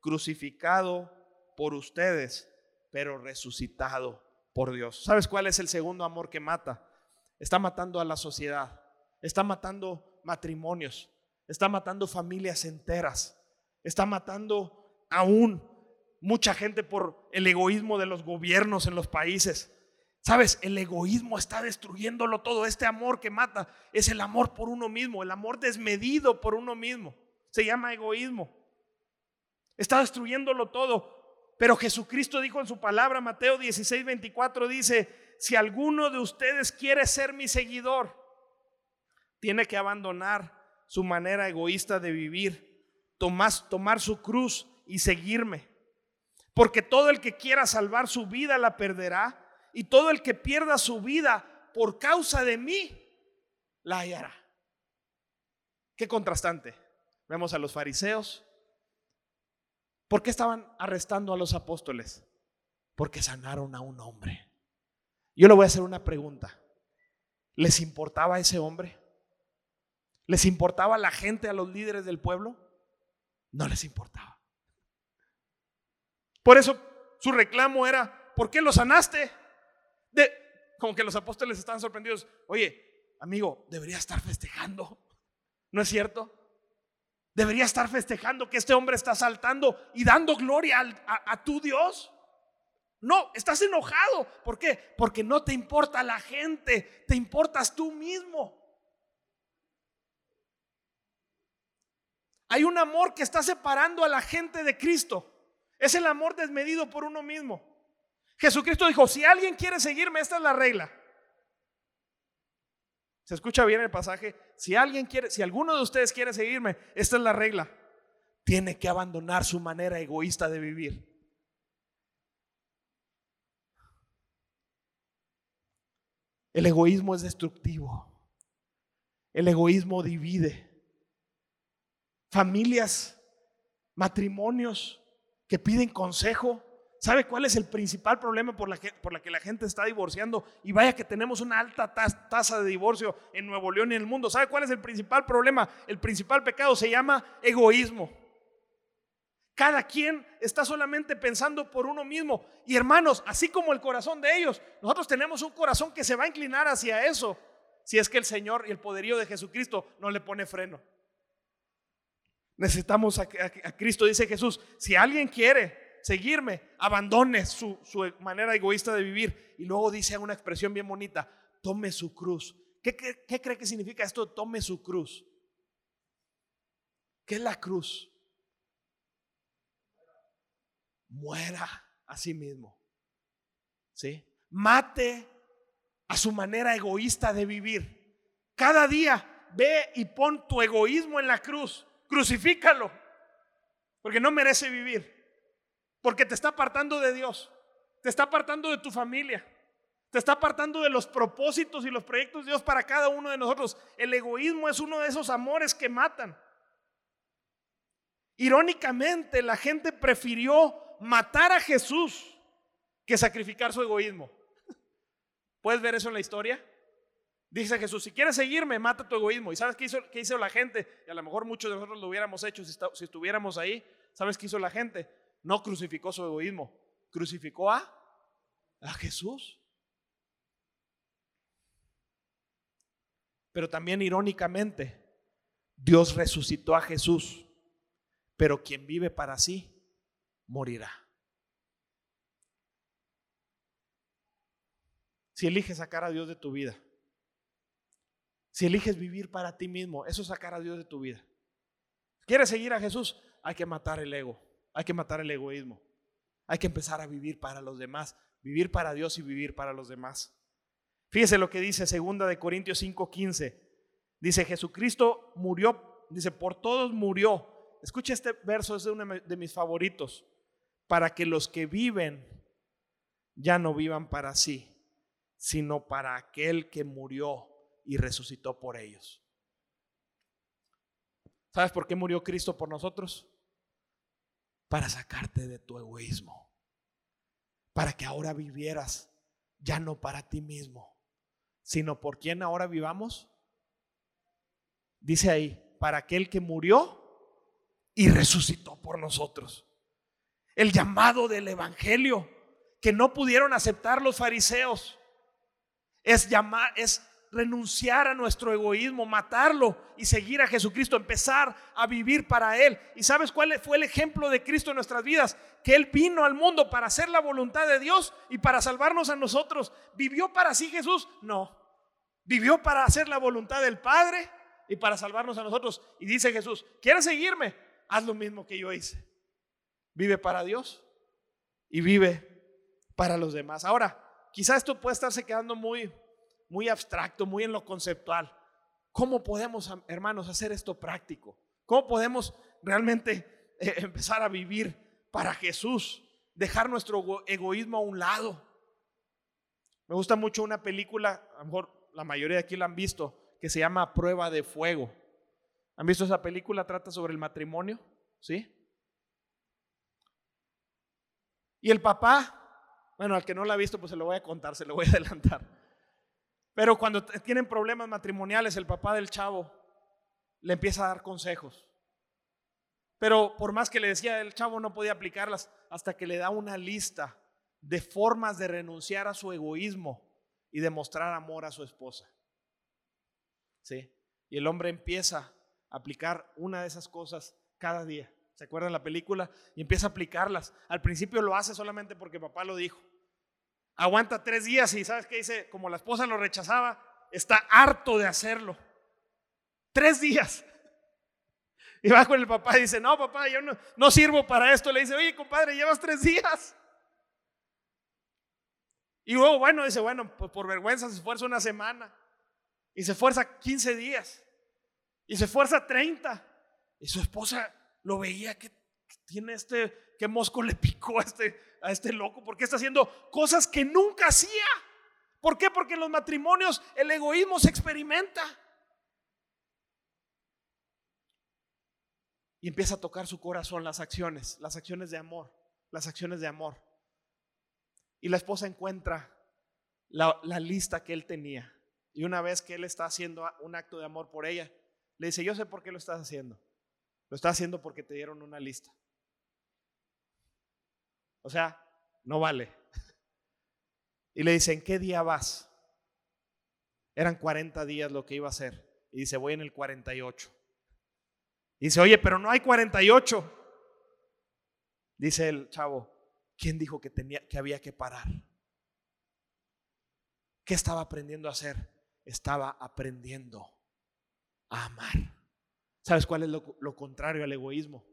crucificado por ustedes, pero resucitado por Dios. ¿Sabes cuál es el segundo amor que mata? Está matando a la sociedad, está matando matrimonios, está matando familias enteras, está matando aún mucha gente por el egoísmo de los gobiernos en los países. Sabes, el egoísmo está destruyéndolo todo. Este amor que mata es el amor por uno mismo, el amor desmedido por uno mismo. Se llama egoísmo. Está destruyéndolo todo. Pero Jesucristo dijo en su palabra, Mateo 16, 24, dice, si alguno de ustedes quiere ser mi seguidor, tiene que abandonar su manera egoísta de vivir, tomar, tomar su cruz y seguirme. Porque todo el que quiera salvar su vida la perderá. Y todo el que pierda su vida por causa de mí la hallará. Qué contrastante. Vemos a los fariseos. ¿Por qué estaban arrestando a los apóstoles? Porque sanaron a un hombre. Yo le voy a hacer una pregunta. ¿Les importaba ese hombre? ¿Les importaba la gente, a los líderes del pueblo? No les importaba. Por eso su reclamo era, ¿por qué lo sanaste? Como que los apóstoles estaban sorprendidos. Oye, amigo, debería estar festejando. ¿No es cierto? Debería estar festejando que este hombre está saltando y dando gloria a, a tu Dios. No, estás enojado. ¿Por qué? Porque no te importa la gente, te importas tú mismo. Hay un amor que está separando a la gente de Cristo. Es el amor desmedido por uno mismo. Jesucristo dijo, si alguien quiere seguirme, esta es la regla. ¿Se escucha bien el pasaje? Si alguien quiere, si alguno de ustedes quiere seguirme, esta es la regla. Tiene que abandonar su manera egoísta de vivir. El egoísmo es destructivo. El egoísmo divide. Familias, matrimonios, que piden consejo. ¿Sabe cuál es el principal problema por la, que, la que la gente está divorciando? Y vaya que tenemos una alta tasa de divorcio en Nuevo León y en el mundo. ¿Sabe cuál es el principal problema? El principal pecado se llama egoísmo. Cada quien está solamente pensando por uno mismo. Y hermanos, así como el corazón de ellos, nosotros tenemos un corazón que se va a inclinar hacia eso. Si es que el Señor y el poderío de Jesucristo no le pone freno. Necesitamos a, Cristo, dice Jesús. Si alguien quiere seguirme, abandone su, manera egoísta de vivir. Y luego dice una expresión bien bonita, tome su cruz. ¿Qué, qué cree que significa esto? Tome su cruz. ¿Qué es la cruz? Muera a sí mismo. ¿Sí? Mate a su manera egoísta de vivir. Cada día ve y pon tu egoísmo en la cruz crucifícalo, porque no merece vivir, porque te está apartando de Dios, te está apartando de tu familia, te está apartando de los propósitos y los proyectos de Dios para cada uno de nosotros. El egoísmo es uno de esos amores que matan. Irónicamente, la gente prefirió matar a Jesús que sacrificar su egoísmo. ¿Puedes ver eso en la historia? Dice Jesús, si quieres seguirme, mata tu egoísmo. ¿Y sabes qué hizo, qué hizo la gente? Y a lo mejor muchos de nosotros lo hubiéramos hecho si, si estuviéramos ahí. ¿Sabes qué hizo la gente? No crucificó su egoísmo, crucificó a, a Jesús. Pero también irónicamente, Dios resucitó a Jesús, pero quien vive para sí, morirá. Si eliges sacar a Dios de tu vida, si eliges vivir para ti mismo, eso sacará a Dios de tu vida. ¿Quieres seguir a Jesús? Hay que matar el ego, hay que matar el egoísmo. Hay que empezar a vivir para los demás, vivir para Dios y vivir para los demás. Fíjese lo que dice segunda de Corintios 5:15. Dice, Jesucristo murió, dice, por todos murió. Escucha este verso, es uno de mis favoritos. Para que los que viven ya no vivan para sí, sino para aquel que murió y resucitó por ellos. ¿Sabes por qué murió Cristo por nosotros? Para sacarte de tu egoísmo. Para que ahora vivieras ya no para ti mismo, sino por quien ahora vivamos. Dice ahí, para aquel que murió y resucitó por nosotros. El llamado del Evangelio que no pudieron aceptar los fariseos es llamar, es renunciar a nuestro egoísmo, matarlo y seguir a Jesucristo, empezar a vivir para Él. ¿Y sabes cuál fue el ejemplo de Cristo en nuestras vidas? Que Él vino al mundo para hacer la voluntad de Dios y para salvarnos a nosotros. ¿Vivió para sí Jesús? No. Vivió para hacer la voluntad del Padre y para salvarnos a nosotros. Y dice Jesús, ¿quieres seguirme? Haz lo mismo que yo hice. Vive para Dios y vive para los demás. Ahora, quizás esto puede estarse quedando muy, muy abstracto, muy en lo conceptual. ¿Cómo podemos, hermanos, hacer esto práctico? ¿Cómo podemos realmente eh, empezar a vivir para Jesús? Dejar nuestro egoísmo a un lado. Me gusta mucho una película, a lo mejor la mayoría de aquí la han visto, que se llama Prueba de Fuego. ¿Han visto esa película? Trata sobre el matrimonio, ¿sí? Y el papá bueno, al que no la ha visto, pues se lo voy a contar, se lo voy a adelantar. Pero cuando tienen problemas matrimoniales, el papá del chavo le empieza a dar consejos. Pero por más que le decía, el chavo no podía aplicarlas hasta que le da una lista de formas de renunciar a su egoísmo y de mostrar amor a su esposa. ¿Sí? Y el hombre empieza a aplicar una de esas cosas cada día. ¿Se acuerdan la película? Y empieza a aplicarlas. Al principio lo hace solamente porque papá lo dijo. Aguanta tres días y ¿sabes qué dice? Como la esposa lo rechazaba, está harto de hacerlo. Tres días. Y va con el papá y dice, no, papá, yo no, sirvo para esto. Le dice, oye, compadre, llevas tres días. Y luego, bueno, dice, bueno, pues por vergüenza se esfuerza una semana. Y se esfuerza 15 días. Y se esfuerza 30. Y su esposa lo veía que, tiene este, que mosco le picó a este, a este loco, porque está haciendo cosas que nunca hacía. ¿Por qué? Porque en los matrimonios el egoísmo se experimenta. Y empieza a tocar su corazón las acciones, las acciones de amor, las acciones de amor. Y la esposa encuentra la, la, lista que él tenía. Y una vez que él está haciendo un acto de amor por ella, le dice, yo sé por qué lo estás haciendo. Lo está haciendo porque te dieron una lista. O sea, no vale. Y le dice, ¿en qué día vas? Eran 40 días lo que iba a hacer. Y dice, voy en el 48. Y dice, oye, pero no hay 48. Dice el chavo, ¿quién dijo que, tenía, que había que parar? ¿Qué estaba aprendiendo a hacer? Estaba aprendiendo a amar. ¿Sabes cuál es lo, contrario al egoísmo?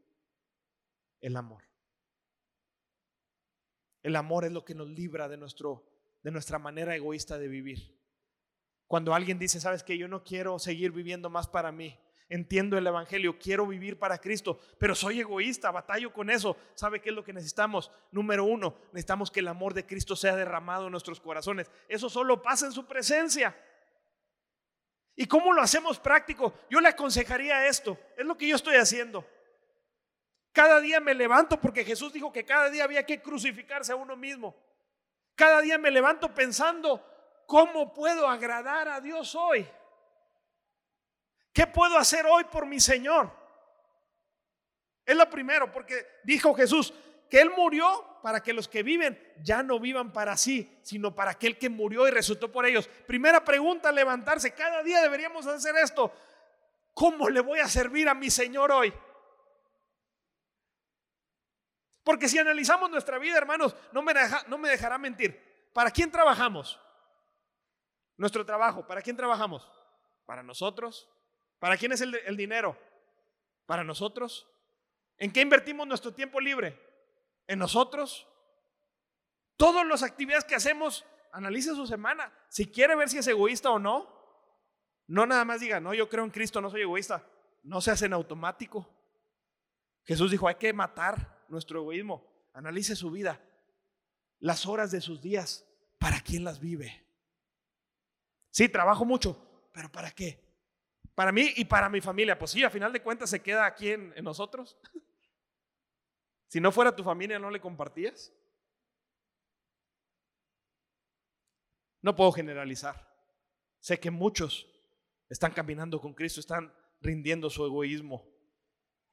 El amor. El amor es lo que nos libra de, nuestro, de nuestra manera egoísta de vivir. Cuando alguien dice, sabes que yo no quiero seguir viviendo más para mí, entiendo el Evangelio, quiero vivir para Cristo, pero soy egoísta, batallo con eso. ¿Sabe qué es lo que necesitamos? Número uno, necesitamos que el amor de Cristo sea derramado en nuestros corazones. Eso solo pasa en su presencia. ¿Y cómo lo hacemos práctico? Yo le aconsejaría esto, es lo que yo estoy haciendo. Cada día me levanto porque Jesús dijo que cada día había que crucificarse a uno mismo. Cada día me levanto pensando, ¿cómo puedo agradar a Dios hoy? ¿Qué puedo hacer hoy por mi Señor? Es lo primero, porque dijo Jesús que Él murió para que los que viven ya no vivan para sí, sino para aquel que murió y resultó por ellos. Primera pregunta, levantarse. Cada día deberíamos hacer esto. ¿Cómo le voy a servir a mi Señor hoy? Porque si analizamos nuestra vida, hermanos, no me, no me dejará mentir. ¿Para quién trabajamos? Nuestro trabajo, ¿para quién trabajamos? Para nosotros. ¿Para quién es el, el dinero? Para nosotros. ¿En qué invertimos nuestro tiempo libre? en nosotros. Todas las actividades que hacemos analice su semana. Si quiere ver si es egoísta o no, no nada más diga, no, yo creo en Cristo, no soy egoísta. No se hace en automático. Jesús dijo, hay que matar nuestro egoísmo. Analice su vida, las horas de sus días, ¿para quién las vive? Sí, trabajo mucho, pero ¿para qué? Para mí y para mi familia. Pues sí, a final de cuentas se queda aquí en, en nosotros. si no fuera tu familia, ¿no le compartías? No puedo generalizar. Sé que muchos están caminando con Cristo, están rindiendo su egoísmo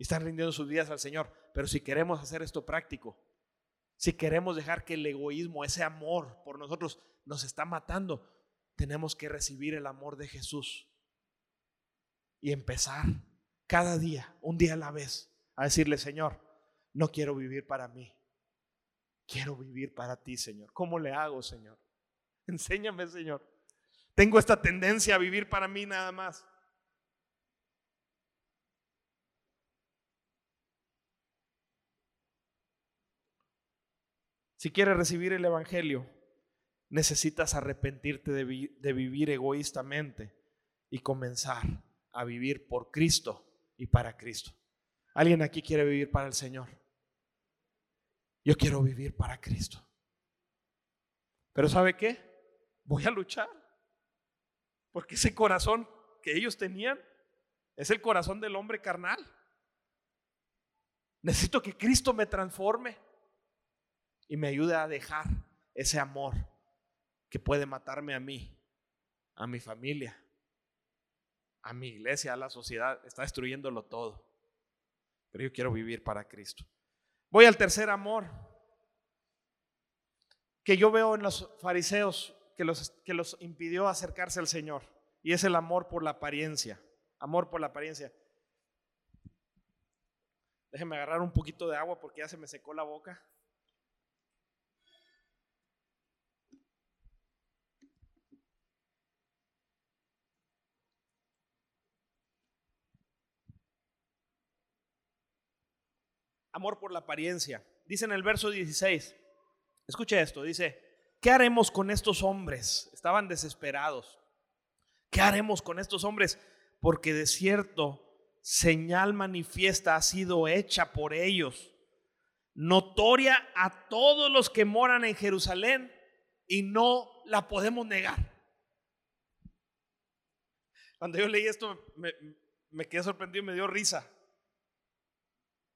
y están rindiendo sus vidas al Señor. Pero si queremos hacer esto práctico, si queremos dejar que el egoísmo, ese amor por nosotros nos está matando, tenemos que recibir el amor de Jesús y empezar cada día, un día a la vez, a decirle, Señor, no quiero vivir para mí, quiero vivir para ti, Señor. ¿Cómo le hago, Señor? Enséñame, Señor. Tengo esta tendencia a vivir para mí nada más. Si quieres recibir el Evangelio, necesitas arrepentirte de, vivir egoístamente y comenzar a vivir por Cristo y para Cristo. ¿Alguien aquí quiere vivir para el Señor? Yo quiero vivir para Cristo. Pero ¿sabe qué? voy a luchar. Porque ese corazón que ellos tenían es el corazón del hombre carnal. Necesito que Cristo me transforme y me ayude a dejar ese amor que puede matarme a mí, a mi familia, a mi iglesia, a la sociedad. Está destruyéndolo todo. Pero yo quiero vivir para Cristo. Voy al tercer amor que yo veo en los fariseos que los, que los impidió acercarse al Señor. Y es el amor por la apariencia. Amor por la apariencia. Déjenme agarrar un poquito de agua porque ya se me secó la boca. Amor por la apariencia. Dice en el verso 16. Escuche esto. Dice, ¿qué haremos con estos hombres? Estaban desesperados. ¿Qué haremos con estos hombres? Porque de cierto, señal manifiesta ha sido hecha por ellos, notoria a todos los que moran en Jerusalén y no la podemos negar. Cuando yo leí esto me, me quedé sorprendido y me dio risa.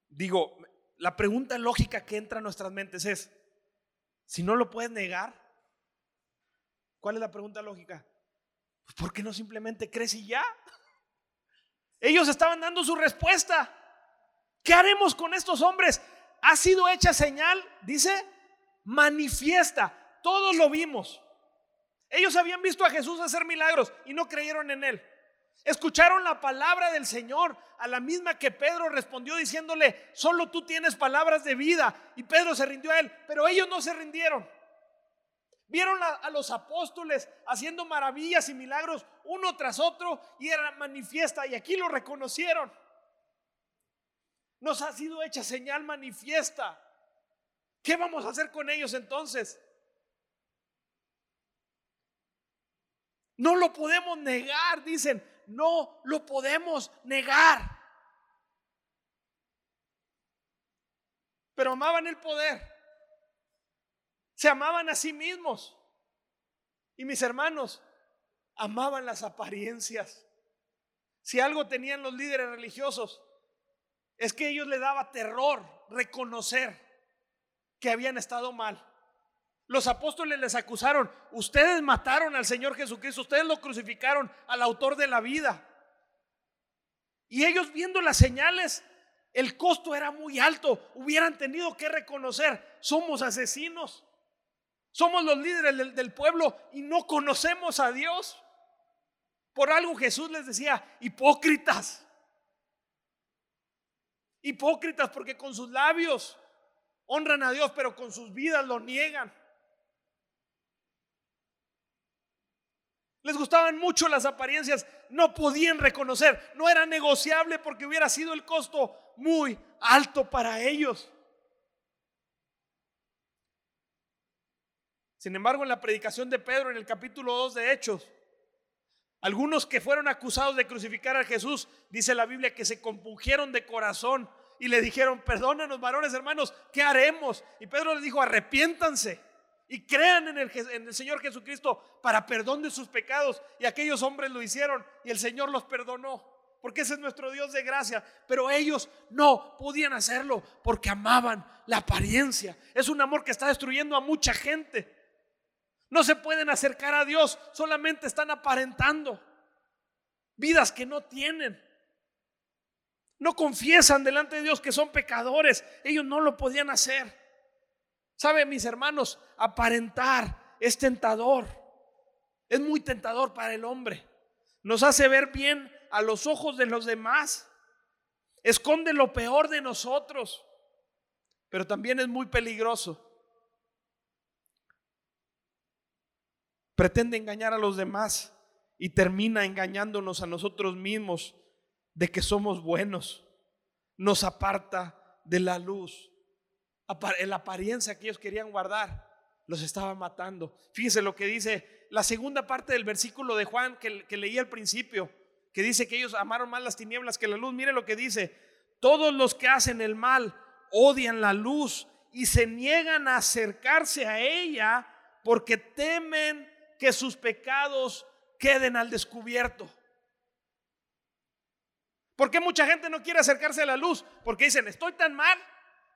Digo, la pregunta lógica que entra a nuestras mentes es, si no lo puedes negar, ¿cuál es la pregunta lógica? Pues ¿por qué no simplemente crees y ya? Ellos estaban dando su respuesta. ¿Qué haremos con estos hombres? Ha sido hecha señal, dice, manifiesta. Todos lo vimos. Ellos habían visto a Jesús hacer milagros y no creyeron en él. Escucharon la palabra del Señor, a la misma que Pedro respondió diciéndole, solo tú tienes palabras de vida. Y Pedro se rindió a él, pero ellos no se rindieron. Vieron a, los apóstoles haciendo maravillas y milagros uno tras otro y era manifiesta y aquí lo reconocieron. Nos ha sido hecha señal manifiesta. ¿Qué vamos a hacer con ellos entonces? No lo podemos negar, dicen no lo podemos negar. Pero amaban el poder. Se amaban a sí mismos. Y mis hermanos, amaban las apariencias. Si algo tenían los líderes religiosos, es que ellos le daba terror reconocer que habían estado mal. Los apóstoles les acusaron, ustedes mataron al Señor Jesucristo, ustedes lo crucificaron al autor de la vida. Y ellos viendo las señales, el costo era muy alto, hubieran tenido que reconocer, somos asesinos, somos los líderes del, pueblo y no conocemos a Dios. Por algo Jesús les decía, hipócritas, hipócritas porque con sus labios honran a Dios, pero con sus vidas lo niegan. Les gustaban mucho las apariencias, no podían reconocer, no era negociable porque hubiera sido el costo muy alto para ellos. Sin embargo, en la predicación de Pedro en el capítulo 2 de Hechos, algunos que fueron acusados de crucificar a Jesús, dice la Biblia que se compungieron de corazón y le dijeron, perdónanos varones hermanos, ¿qué haremos? Y Pedro les dijo, arrepiéntanse y crean en el, Señor Jesucristo para perdón de sus pecados. Y aquellos hombres lo hicieron y el Señor los perdonó, porque ese es nuestro Dios de gracia. Pero ellos no podían hacerlo porque amaban la apariencia. Es un amor que está destruyendo a mucha gente. No se pueden acercar a Dios, solamente están aparentando vidas que no tienen. No confiesan delante de Dios que son pecadores. Ellos no lo podían hacer. ¿Sabe, mis hermanos? Aparentar es tentador. Es muy tentador para el hombre. Nos hace ver bien a los ojos de los demás. Esconde lo peor de nosotros. Pero también es muy peligroso. pretende engañar a los demás y termina engañándonos a nosotros mismos de que somos buenos. Nos aparta de la luz. La apariencia que ellos querían guardar los estaba matando. Fíjese lo que dice la segunda parte del versículo de Juan que, que leí al principio, que dice que ellos amaron más las tinieblas que la luz. Mire lo que dice. Todos los que hacen el mal odian la luz y se niegan a acercarse a ella porque temen que sus pecados queden al descubierto. ¿Por qué mucha gente no quiere acercarse a la luz? Porque dicen, estoy tan mal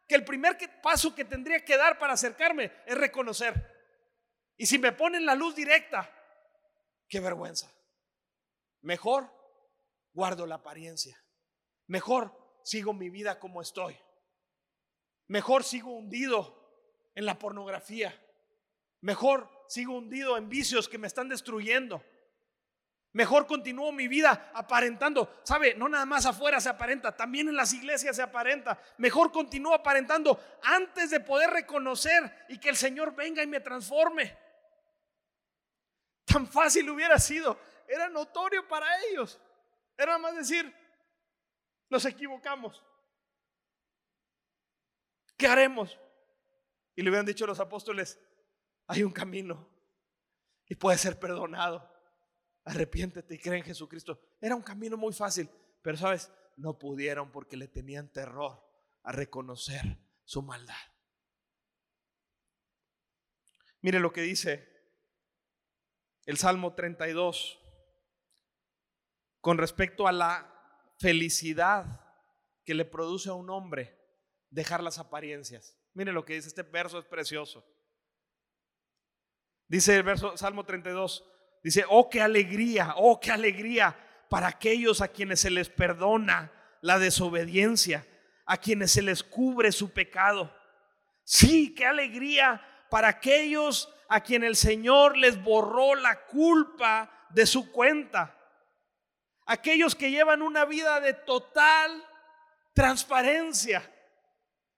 que el primer paso que tendría que dar para acercarme es reconocer. Y si me ponen la luz directa, qué vergüenza. Mejor guardo la apariencia. Mejor sigo mi vida como estoy. Mejor sigo hundido en la pornografía. Mejor sigo hundido en vicios que me están destruyendo. Mejor continúo mi vida aparentando. ¿Sabe? No nada más afuera se aparenta, también en las iglesias se aparenta. Mejor continúo aparentando antes de poder reconocer y que el Señor venga y me transforme. Tan fácil hubiera sido. Era notorio para ellos. Era más decir, nos equivocamos. ¿Qué haremos? Y le hubieran dicho los apóstoles, hay un camino y puede ser perdonado. Arrepiéntete y cree en Jesucristo. Era un camino muy fácil, pero sabes, no pudieron porque le tenían terror a reconocer su maldad. Mire lo que dice el Salmo 32 con respecto a la felicidad que le produce a un hombre dejar las apariencias. Mire lo que dice, este verso es precioso. Dice el verso Salmo 32, dice, "Oh qué alegría, oh qué alegría para aquellos a quienes se les perdona la desobediencia, a quienes se les cubre su pecado. Sí, qué alegría para aquellos a quienes el Señor les borró la culpa de su cuenta. Aquellos que llevan una vida de total transparencia.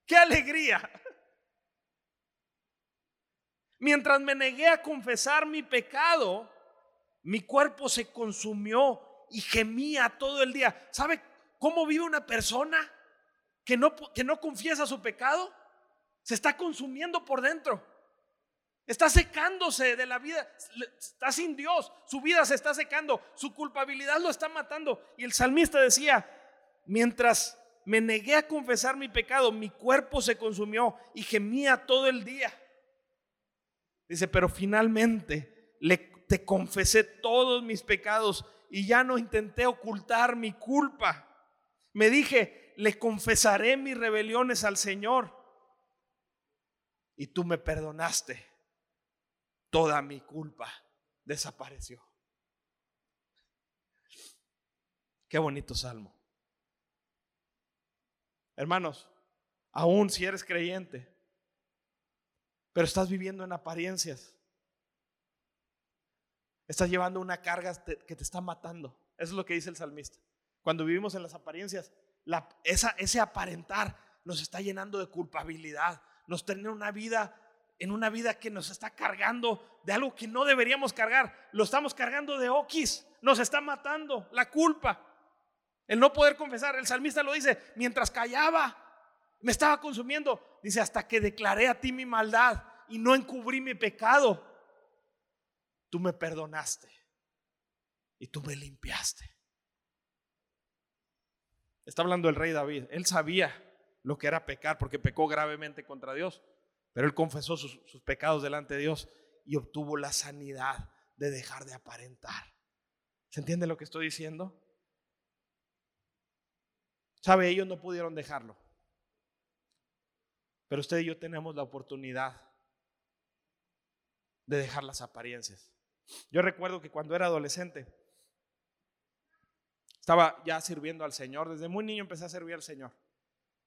Qué alegría. Mientras me negué a confesar mi pecado, mi cuerpo se consumió y gemía todo el día. ¿Sabe cómo vive una persona que no, que no confiesa su pecado? Se está consumiendo por dentro. Está secándose de la vida. Está sin Dios. Su vida se está secando. Su culpabilidad lo está matando. Y el salmista decía, mientras me negué a confesar mi pecado, mi cuerpo se consumió y gemía todo el día. Dice, pero finalmente le, te confesé todos mis pecados y ya no intenté ocultar mi culpa. Me dije, le confesaré mis rebeliones al Señor. Y tú me perdonaste. Toda mi culpa desapareció. Qué bonito salmo. Hermanos, aún si eres creyente, pero estás viviendo en apariencias. Estás llevando una carga que te está matando. Eso es lo que dice el salmista. Cuando vivimos en las apariencias, esa, ese aparentar nos está llenando de culpabilidad. Nos tiene una vida en una vida que nos está cargando de algo que no deberíamos cargar. Lo estamos cargando de oquis. Nos está matando la culpa. El no poder confesar. El salmista lo dice, mientras callaba, me estaba consumiendo. Dice, hasta que declaré a ti mi maldad y no encubrí mi pecado, tú me perdonaste y tú me limpiaste. Está hablando el rey David. Él sabía lo que era pecar porque pecó gravemente contra Dios, pero él confesó sus, pecados delante de Dios y obtuvo la sanidad de dejar de aparentar. ¿Se entiende lo que estoy diciendo? Sabe, ellos no pudieron dejarlo. Pero usted y yo tenemos la oportunidad de dejar las apariencias. Yo recuerdo que cuando era adolescente, estaba ya sirviendo al Señor. Desde muy niño empecé a servir al Señor.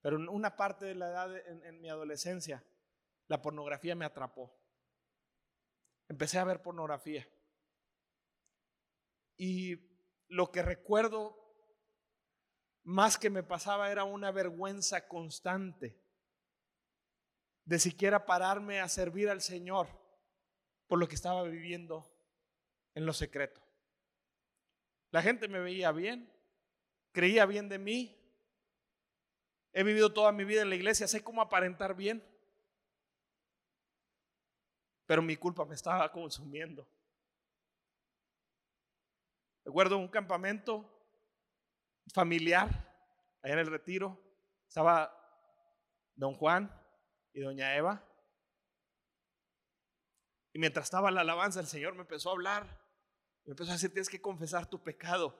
Pero en una parte de la edad, en, mi adolescencia, la pornografía me atrapó. Empecé a ver pornografía. Y lo que recuerdo más que me pasaba era una vergüenza constante de siquiera pararme a servir al Señor por lo que estaba viviendo en lo secreto. La gente me veía bien, creía bien de mí. He vivido toda mi vida en la iglesia, sé cómo aparentar bien. Pero mi culpa me estaba consumiendo. Recuerdo un campamento familiar allá en el retiro. Estaba don Juan y doña Eva. Y mientras estaba la alabanza, el Señor me empezó a hablar. Me empezó a decir, tienes que confesar tu pecado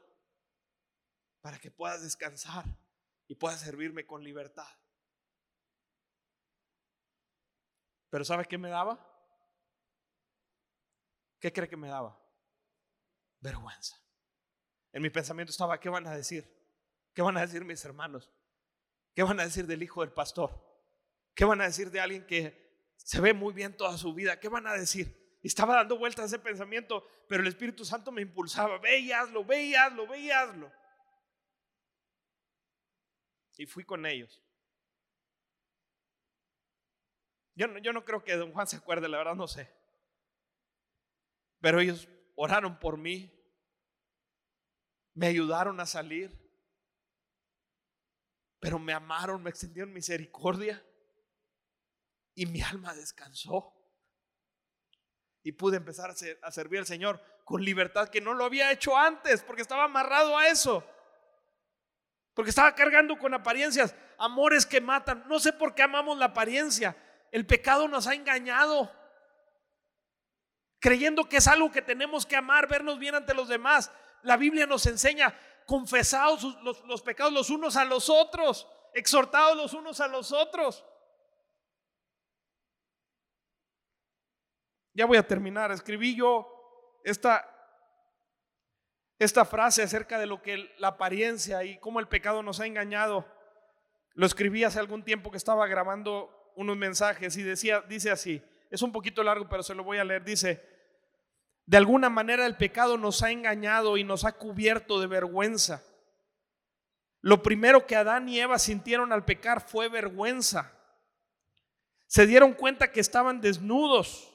para que puedas descansar y puedas servirme con libertad. Pero ¿sabe qué me daba? ¿Qué cree que me daba? Vergüenza. En mi pensamiento estaba, ¿qué van a decir? ¿Qué van a decir mis hermanos? ¿Qué van a decir del hijo del pastor? ¿Qué van a decir de alguien que se ve muy bien toda su vida? ¿Qué van a decir? Estaba dando vueltas ese pensamiento, pero el Espíritu Santo me impulsaba, ve y hazlo, ve y hazlo, ve y hazlo. Y fui con ellos. Yo no, yo no creo que don Juan se acuerde, la verdad no sé. Pero ellos oraron por mí, me ayudaron a salir, pero me amaron, me extendieron misericordia y mi alma descansó. Y pude empezar a, servir al Señor con libertad que no lo había hecho antes porque estaba amarrado a eso. Porque estaba cargando con apariencias, amores que matan. No sé por qué amamos la apariencia. El pecado nos ha engañado. Creyendo que es algo que tenemos que amar, vernos bien ante los demás. La Biblia nos enseña, confesados los, los pecados los unos a los otros, exhortados los unos a los otros. Ya voy a terminar. Escribí yo esta, esta frase acerca de lo que la apariencia y cómo el pecado nos ha engañado. Lo escribí hace algún tiempo que estaba grabando unos mensajes y decía, dice así, es un poquito largo, pero se lo voy a leer. Dice, de alguna manera el pecado nos ha engañado y nos ha cubierto de vergüenza. Lo primero que Adán y Eva sintieron al pecar fue vergüenza. Se dieron cuenta que estaban desnudos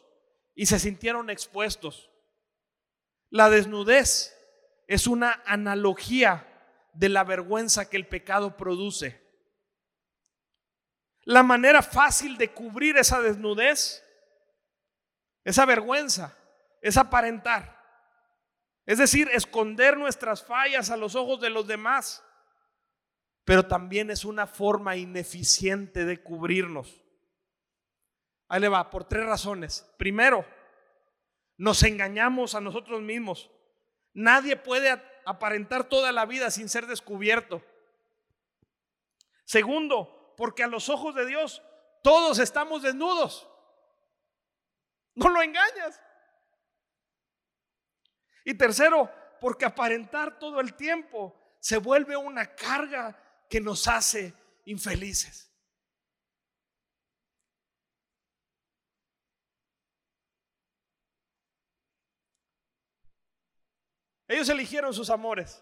y se sintieron expuestos. La desnudez es una analogía de la vergüenza que el pecado produce. La manera fácil de cubrir esa desnudez, esa vergüenza, es aparentar. Es decir, esconder nuestras fallas a los ojos de los demás. Pero también es una forma ineficiente de cubrirnos. Ahí le va, por tres razones. Primero, nos engañamos a nosotros mismos. Nadie puede aparentar toda la vida sin ser descubierto. Segundo, porque a los ojos de Dios todos estamos desnudos. No lo engañas. Y tercero, porque aparentar todo el tiempo se vuelve una carga que nos hace infelices. Ellos eligieron sus amores.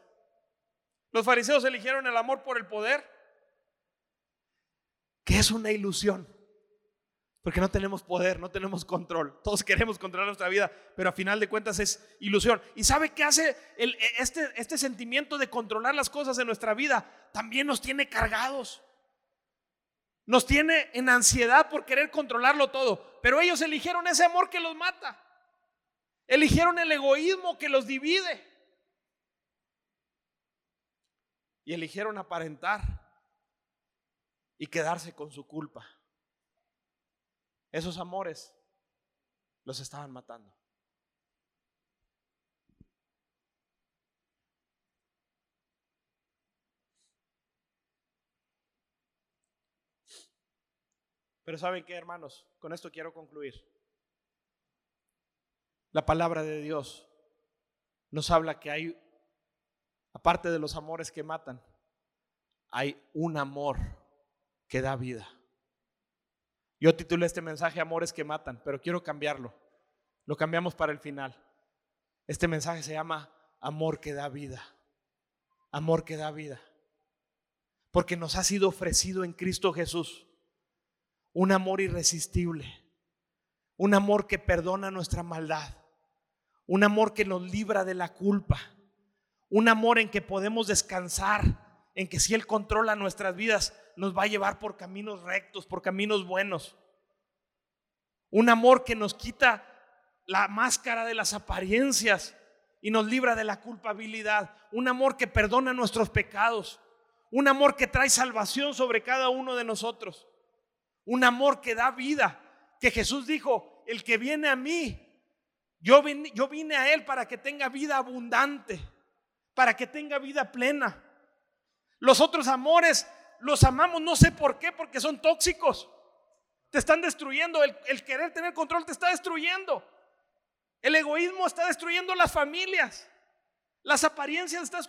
Los fariseos eligieron el amor por el poder, que es una ilusión. Porque no tenemos poder, no tenemos control. Todos queremos controlar nuestra vida, pero a final de cuentas es ilusión. ¿Y sabe qué hace este, este sentimiento de controlar las cosas en nuestra vida? También nos tiene cargados. Nos tiene en ansiedad por querer controlarlo todo. Pero ellos eligieron ese amor que los mata. Eligieron el egoísmo que los divide. Y eligieron aparentar y quedarse con su culpa. Esos amores los estaban matando. Pero ¿saben qué, hermanos? Con esto quiero concluir. La palabra de Dios nos habla que hay, aparte de los amores que matan, hay un amor que da vida. Yo titulé este mensaje Amores que matan, pero quiero cambiarlo. Lo cambiamos para el final. Este mensaje se llama Amor que da vida. Amor que da vida. Porque nos ha sido ofrecido en Cristo Jesús un amor irresistible, un amor que perdona nuestra maldad, un amor que nos libra de la culpa, un amor en que podemos descansar, en que si Él controla nuestras vidas, nos va a llevar por caminos rectos, por caminos buenos. Un amor que nos quita la máscara de las apariencias y nos libra de la culpabilidad. Un amor que perdona nuestros pecados. Un amor que trae salvación sobre cada uno de nosotros un amor que da vida, que Jesús dijo, el que viene a mí, yo vine, yo vine a Él para que tenga vida abundante, para que tenga vida plena. Los otros amores los amamos, no sé por qué, porque son tóxicos. Te están destruyendo, el, querer tener control te está destruyendo. El egoísmo está destruyendo las familias. Las apariencias está,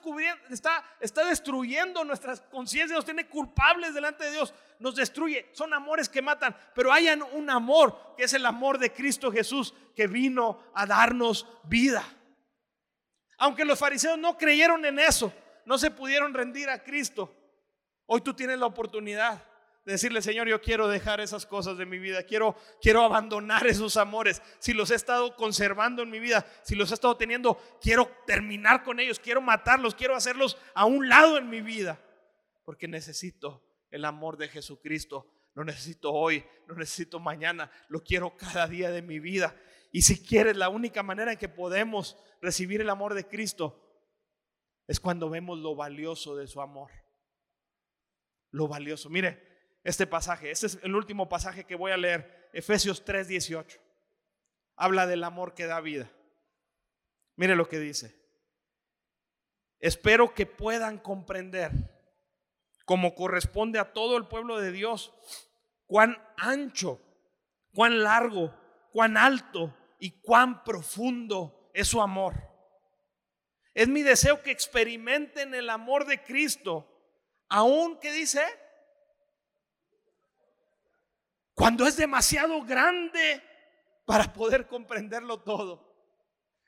está, está destruyendo nuestras conciencias, nos tiene culpables delante de Dios, nos destruye. Son amores que matan, pero hay un amor que es el amor de Cristo Jesús que vino a darnos vida. Aunque los fariseos no creyeron en eso, no se pudieron rendir a Cristo, hoy tú tienes la oportunidad decirle, Señor, yo quiero dejar esas cosas de mi vida, quiero, quiero abandonar esos amores. Si los he estado conservando en mi vida, si los he estado teniendo, quiero terminar con ellos, quiero matarlos, quiero hacerlos a un lado en mi vida, porque necesito el amor de Jesucristo. Lo necesito hoy, lo necesito mañana, lo quiero cada día de mi vida. Y si quieres, la única manera en que podemos recibir el amor de Cristo es cuando vemos lo valioso de su amor. Lo valioso. Mire, este pasaje. Este es el último pasaje que voy a leer, Efesios 3:18. Habla del amor que da vida. Mire lo que dice. Espero que puedan comprender, como corresponde a todo el pueblo de Dios, cuán ancho, cuán largo, cuán alto y cuán profundo es su amor. Es mi deseo que experimenten el amor de Cristo, aún que dice, cuando es demasiado grande para poder comprenderlo todo.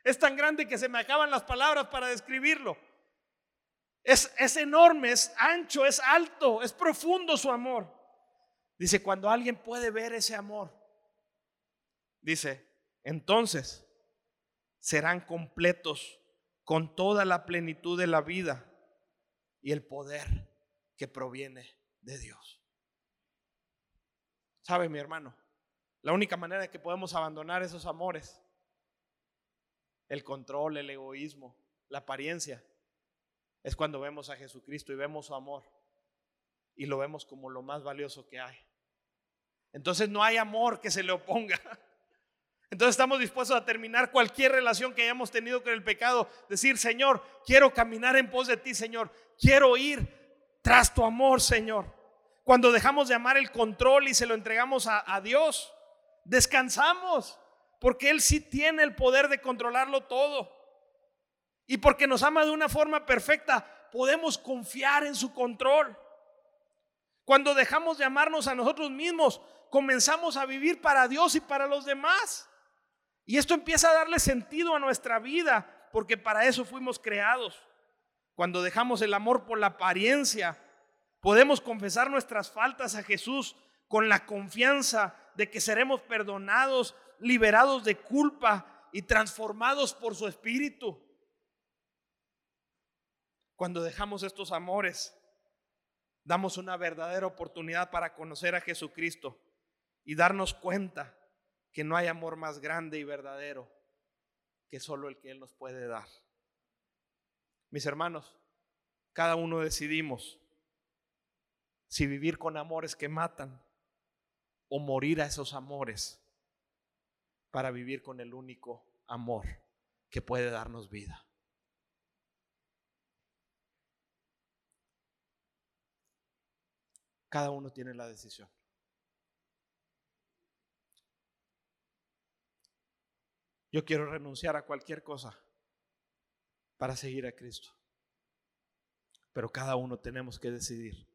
Es tan grande que se me acaban las palabras para describirlo. Es, es enorme, es ancho, es alto, es profundo su amor. Dice, cuando alguien puede ver ese amor, dice, entonces serán completos con toda la plenitud de la vida y el poder que proviene de Dios. ¿Sabe, mi hermano? La única manera que podemos abandonar esos amores, el control, el egoísmo, la apariencia, es cuando vemos a Jesucristo y vemos su amor y lo vemos como lo más valioso que hay. Entonces no hay amor que se le oponga. Entonces estamos dispuestos a terminar cualquier relación que hayamos tenido con el pecado. Decir, Señor, quiero caminar en pos de ti, Señor. Quiero ir tras tu amor, Señor. Cuando dejamos de amar el control y se lo entregamos a, Dios, descansamos, porque Él sí tiene el poder de controlarlo todo. Y porque nos ama de una forma perfecta, podemos confiar en su control. Cuando dejamos de amarnos a nosotros mismos, comenzamos a vivir para Dios y para los demás. Y esto empieza a darle sentido a nuestra vida, porque para eso fuimos creados. Cuando dejamos el amor por la apariencia, Podemos confesar nuestras faltas a Jesús con la confianza de que seremos perdonados, liberados de culpa y transformados por su Espíritu. Cuando dejamos estos amores, damos una verdadera oportunidad para conocer a Jesucristo y darnos cuenta que no hay amor más grande y verdadero que solo el que Él nos puede dar. Mis hermanos, cada uno decidimos si vivir con amores que matan o morir a esos amores para vivir con el único amor que puede darnos vida. Cada uno tiene la decisión. Yo quiero renunciar a cualquier cosa para seguir a Cristo. Pero cada uno tenemos que decidir